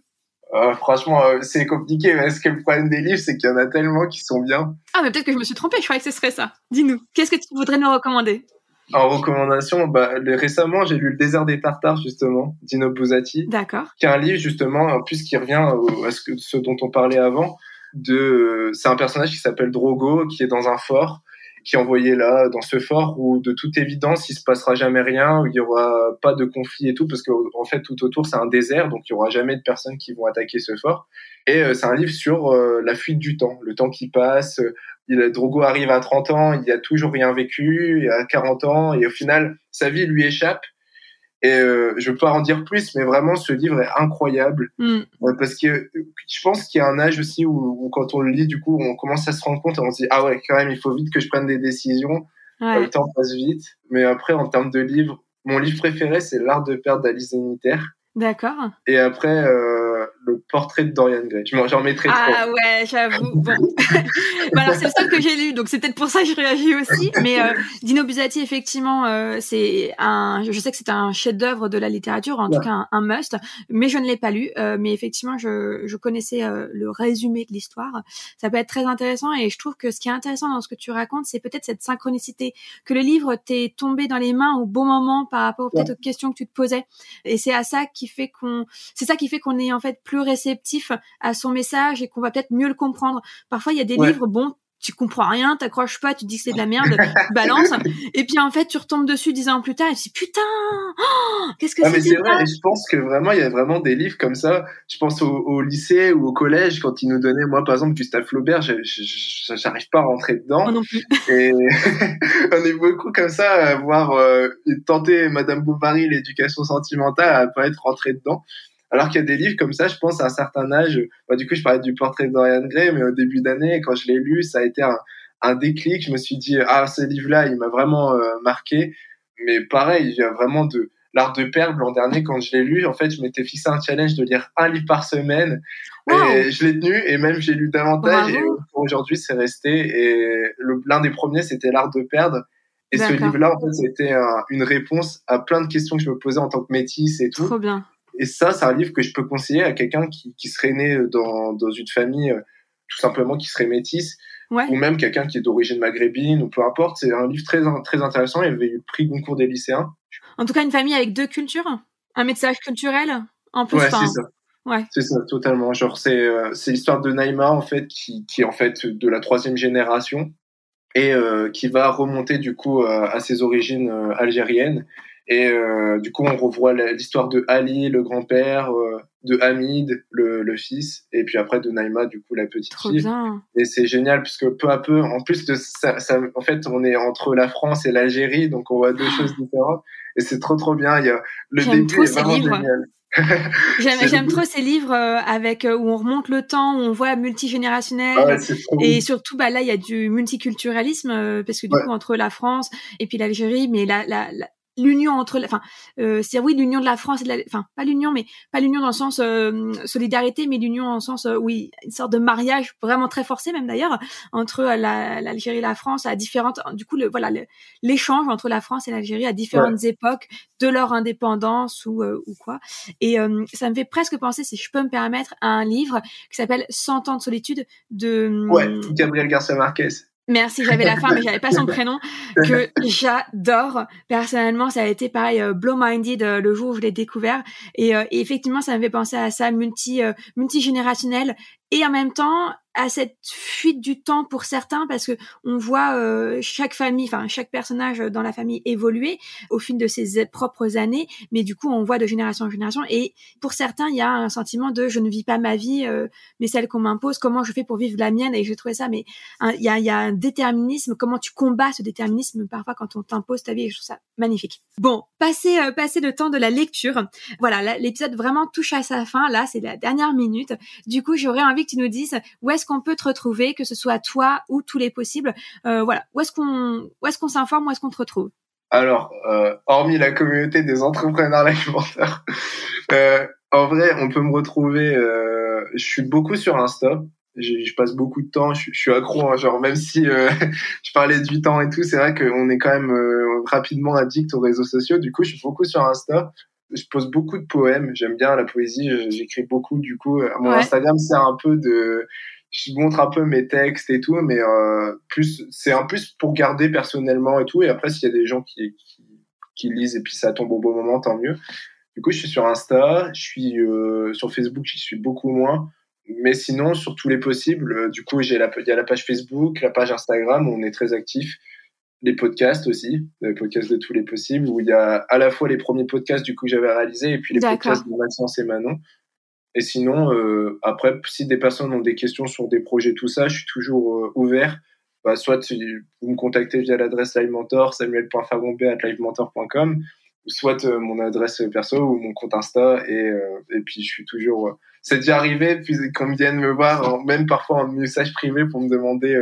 Euh, franchement, euh, c'est compliqué. Est-ce que le problème des livres, c'est qu'il y en a tellement qui sont bien Ah, mais peut-être que je me suis trompée. Je croyais que ce serait ça. Dis-nous, qu'est-ce que tu voudrais nous recommander? En recommandation, bah, récemment, j'ai lu Le désert des Tartares, justement, d'Ino Buzzati. D'accord. Qui est un livre, justement, en plus, qui revient à ce, que, ce dont on parlait avant. De, c'est un personnage qui s'appelle Drogo, qui est dans un fort qui est envoyé là dans ce fort où de toute évidence il se passera jamais rien, où il y aura pas de conflit et tout parce qu'en en fait tout autour c'est un désert donc il y aura jamais de personnes qui vont attaquer ce fort. Et euh, c'est un livre sur euh, la fuite du temps, le temps qui passe. Il, Drogo arrive à 30 ans, il a toujours rien vécu, il a 40 ans et au final sa vie lui échappe et euh, je peux pas en dire plus, mais vraiment, ce livre est incroyable. Mm. parce que je pense qu'il y a un âge aussi où, quand on le lit, du coup, on commence à se rendre compte et on se dit, ah ouais, quand même, il faut vite que je prenne des décisions. Le temps passe vite. Mais après, en termes de livres, mon livre préféré, c'est L'art de perdre d'Alice Zéniter. D'accord. Et après, euh, le portrait de Dorian Gray. J'en mettrai trop. Ah ouais, j'avoue. Bon. bah alors, c'est le seul que j'ai lu, donc c'est peut-être pour ça que je réagis aussi. Mais euh, Dino Buzzati, effectivement, euh, c'est un. Je sais que c'est un chef-d'œuvre de la littérature, en tout cas un, must, mais je ne l'ai pas lu. Euh, mais effectivement, je, je connaissais le résumé de l'histoire. Ça peut être très intéressant, et je trouve que ce qui est intéressant dans ce que tu racontes, c'est peut-être cette synchronicité que le livre t'est tombé dans les mains au bon moment par rapport peut-être aux questions que tu te posais. Et c'est à ça qui fait qu'on. C'est ça qui fait qu'on est en fait plus réceptif à son message et qu'on va peut-être mieux le comprendre. Parfois, il y a des livres, bon, tu comprends rien, t'accroches pas, tu dis que c'est de la merde, tu balances, et puis en fait tu retombes dessus dix ans plus tard et tu dis putain, oh, qu'est-ce que ah, c'est C'est vrai, et je pense que vraiment il y a vraiment des livres comme ça. Je pense au, lycée ou au collège quand ils nous donnaient, moi par exemple Gustave Flaubert, j'arrive pas à rentrer dedans. non plus. Et on est beaucoup comme ça à voir euh, tenter Madame Bovary l'éducation sentimentale à pas être rentré dedans. Alors qu'il y a des livres comme ça, je pense à un certain âge. Bah, du coup, je parlais du portrait de Dorian Gray, mais au début d'année, quand je l'ai lu, ça a été un, un, déclic. Je me suis dit, ah, ce livre-là, il m'a vraiment euh, marqué. Mais pareil, il y a vraiment de l'art de perdre. L'an dernier, quand je l'ai lu, en fait, je m'étais fixé un challenge de lire un livre par semaine. Et je l'ai tenu, et même j'ai lu davantage. Et aujourd'hui, c'est resté. Et l'un des premiers, c'était l'art de perdre. Et ce livre-là, en fait, c'était une réponse à plein de questions que je me posais en tant que métisse et tout. Trop bien. Et ça, c'est un livre que je peux conseiller à quelqu'un qui, qui, serait né dans, dans une famille euh, tout simplement qui serait métisse, ou même quelqu'un qui est d'origine maghrébine, ou peu importe. C'est un livre très, très intéressant. Il avait eu le prix Goncourt des lycéens. En tout cas, une famille avec deux cultures, un message culturel en plus. Ouais, c'est ça. Ouais. C'est ça, totalement. Genre, c'est euh, l'histoire de Naïma, en fait, qui, qui est en fait de la troisième génération et euh, qui va remonter, du coup, à ses origines algériennes et euh, du coup, on revoit l'histoire de Ali, le grand-père, euh, de Hamid, le, le, fils, et puis après de Naïma, du coup, la petite Trop fille. Bien. Et c'est génial, puisque peu à peu, en plus de ça, ça, en fait, on est entre la France et l'Algérie, donc on voit deux choses différentes. Et c'est trop, trop bien. Il y a, le début est vraiment génial. J'aime trop ces livres euh, avec où on remonte le temps, où on voit multigénérationnel ah et surtout bah là il y a du multiculturalisme parce que du coup entre la France et puis l'Algérie, mais la, la, l'union entre, enfin, euh, c'est oui l'union de la France et de la, enfin pas l'union, mais pas l'union dans le sens euh, solidarité, mais l'union en sens euh, oui une sorte de mariage vraiment très forcé même d'ailleurs entre l'Algérie et la France à différentes, du coup le voilà l'échange entre la France et l'Algérie à différentes époques de leur indépendance ou ou quoi. Et ça me fait presque penser, si je peux me permettre, à un livre qui s'appelle 100 ans de solitude de ouais Gabriel Garcia Marquez. Merci, j'avais la fin, mais j'avais pas son prénom, que j'adore. Personnellement, ça a été pareil, euh, blow minded euh, le jour où je l'ai découvert. Et, euh, et, effectivement, ça me fait penser à ça, multi, multigénérationnel. Et en même temps, à cette fuite du temps pour certains parce que on voit euh, chaque famille, enfin chaque personnage dans la famille évoluer au fil de ses propres années, mais du coup on voit de génération en génération et pour certains il y a un sentiment de je ne vis pas ma vie, euh, mais celle qu'on m'impose, comment je fais pour vivre la mienne? Et j'ai trouvé ça, mais il y a, un déterminisme, comment tu combats ce déterminisme parfois quand on t'impose ta vie, et je trouve ça magnifique. Bon, passer euh, passer le temps de la lecture, voilà l'épisode vraiment touche à sa fin, là c'est la dernière minute, du coup j'aurais envie que tu nous dises où est-ce qu'on peut te retrouver, que ce soit toi ou tous les possibles. Euh, voilà, où est-ce qu'on où est-ce qu'on s'informe, où est-ce qu'on te retrouve? Alors, euh, hormis la communauté des entrepreneurs alimentaires, euh, en vrai, on peut me retrouver. je suis beaucoup sur Insta. Je, passe beaucoup de temps. Je, suis accro. Hein, genre même si je parlais 8 ans et tout, c'est vrai qu'on est quand même rapidement addict aux réseaux sociaux. Du coup, je suis beaucoup sur Insta je pose beaucoup de poèmes. J'aime bien la poésie. J'écris beaucoup. Du coup, mon Instagram, c'est un peu de je montre un peu mes textes et tout, mais euh, plus c'est un plus pour garder personnellement et tout. Et après, s'il y a des gens qui, qui, qui, lisent et puis ça tombe au bon moment, tant mieux. Du coup, je suis sur Insta, je suis euh, sur Facebook, j'y suis beaucoup moins. Mais sinon, sur tous les possibles, euh, du coup, j'ai la, il y a la page Facebook, la page Instagram où on est très actif. les podcasts aussi, les podcasts de tous les possibles, où il y a à la fois les premiers podcasts du coup que j'avais réalisés et puis les podcasts de Maxence et Manon. Et sinon, euh, après, si des personnes ont des questions sur des projets, tout ça, je suis toujours euh, ouvert. Bah, soit vous me contactez via l'adresse LiveMentor, samuel.fagombé.livementor.com, soit euh, mon adresse perso ou mon compte Insta. Et, et puis, je suis toujours. c'est déjà arrivé, puis quand ils viennent me voir, même parfois en message privé pour me demander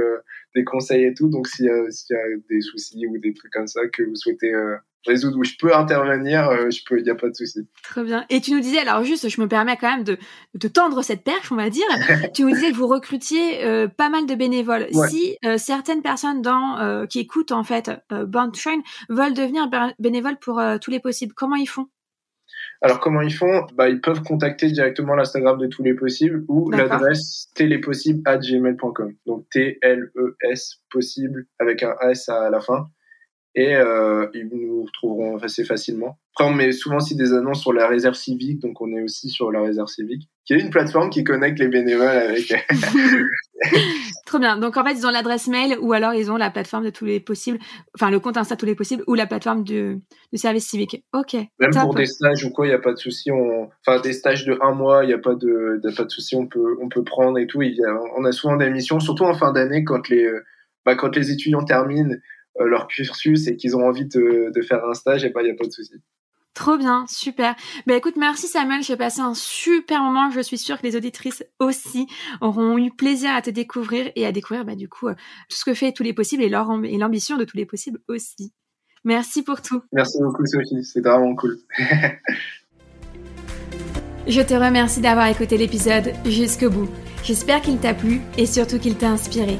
des conseils et tout. Donc, s'il y, y, a des soucis ou des trucs comme ça que vous souhaitez euh, résoudre où je peux intervenir, euh, je peux, il n'y a pas de souci. Très bien. Et tu nous disais, alors juste, je me permets quand même de, de tendre cette perche, on va dire. tu nous disais que vous recrutiez euh, pas mal de bénévoles. Si certaines personnes dans, qui écoutent en fait Born Shine veulent devenir bénévoles pour tous les possibles, comment ils font? Alors comment ils font? Bah, Ils peuvent contacter directement l'Instagram de tous les possibles ou l'adresse télépossible@gmail.com. Donc T-L-E-S possible avec un S à la fin. Et euh, ils nous trouveront assez facilement. Après, on met souvent aussi des annonces sur la réserve civique, donc on est aussi sur la réserve civique, qui est une plateforme qui connecte les bénévoles avec. Trop bien. Donc en fait, ils ont l'adresse mail ou alors ils ont la plateforme de tous les possibles, enfin le compte Insta tous les possibles ou la plateforme du, du service civique. Ok. Même pour des stages ou quoi, il n'y a pas de souci. On... Enfin, des stages de un mois, il n'y a pas de, a pas de souci. On peut, on peut prendre et tout. Il y a... On a souvent des missions, surtout en fin d'année quand les, bah, quand les étudiants terminent leur cursus et qu'ils ont envie de, de faire un stage, et bah, il n'y a pas de souci. Trop bien, super. Ben écoute, merci Samuel, j'ai passé un super moment. Je suis sûre que les auditrices aussi auront eu plaisir à te découvrir et à découvrir bah, du coup euh, tout ce que fait tous les possibles et l'ambition de tous les possibles aussi. Merci pour tout. Merci beaucoup Sophie, c'est vraiment cool. Je te remercie d'avoir écouté l'épisode jusqu'au bout. J'espère qu'il t'a plu et surtout qu'il t'a inspiré.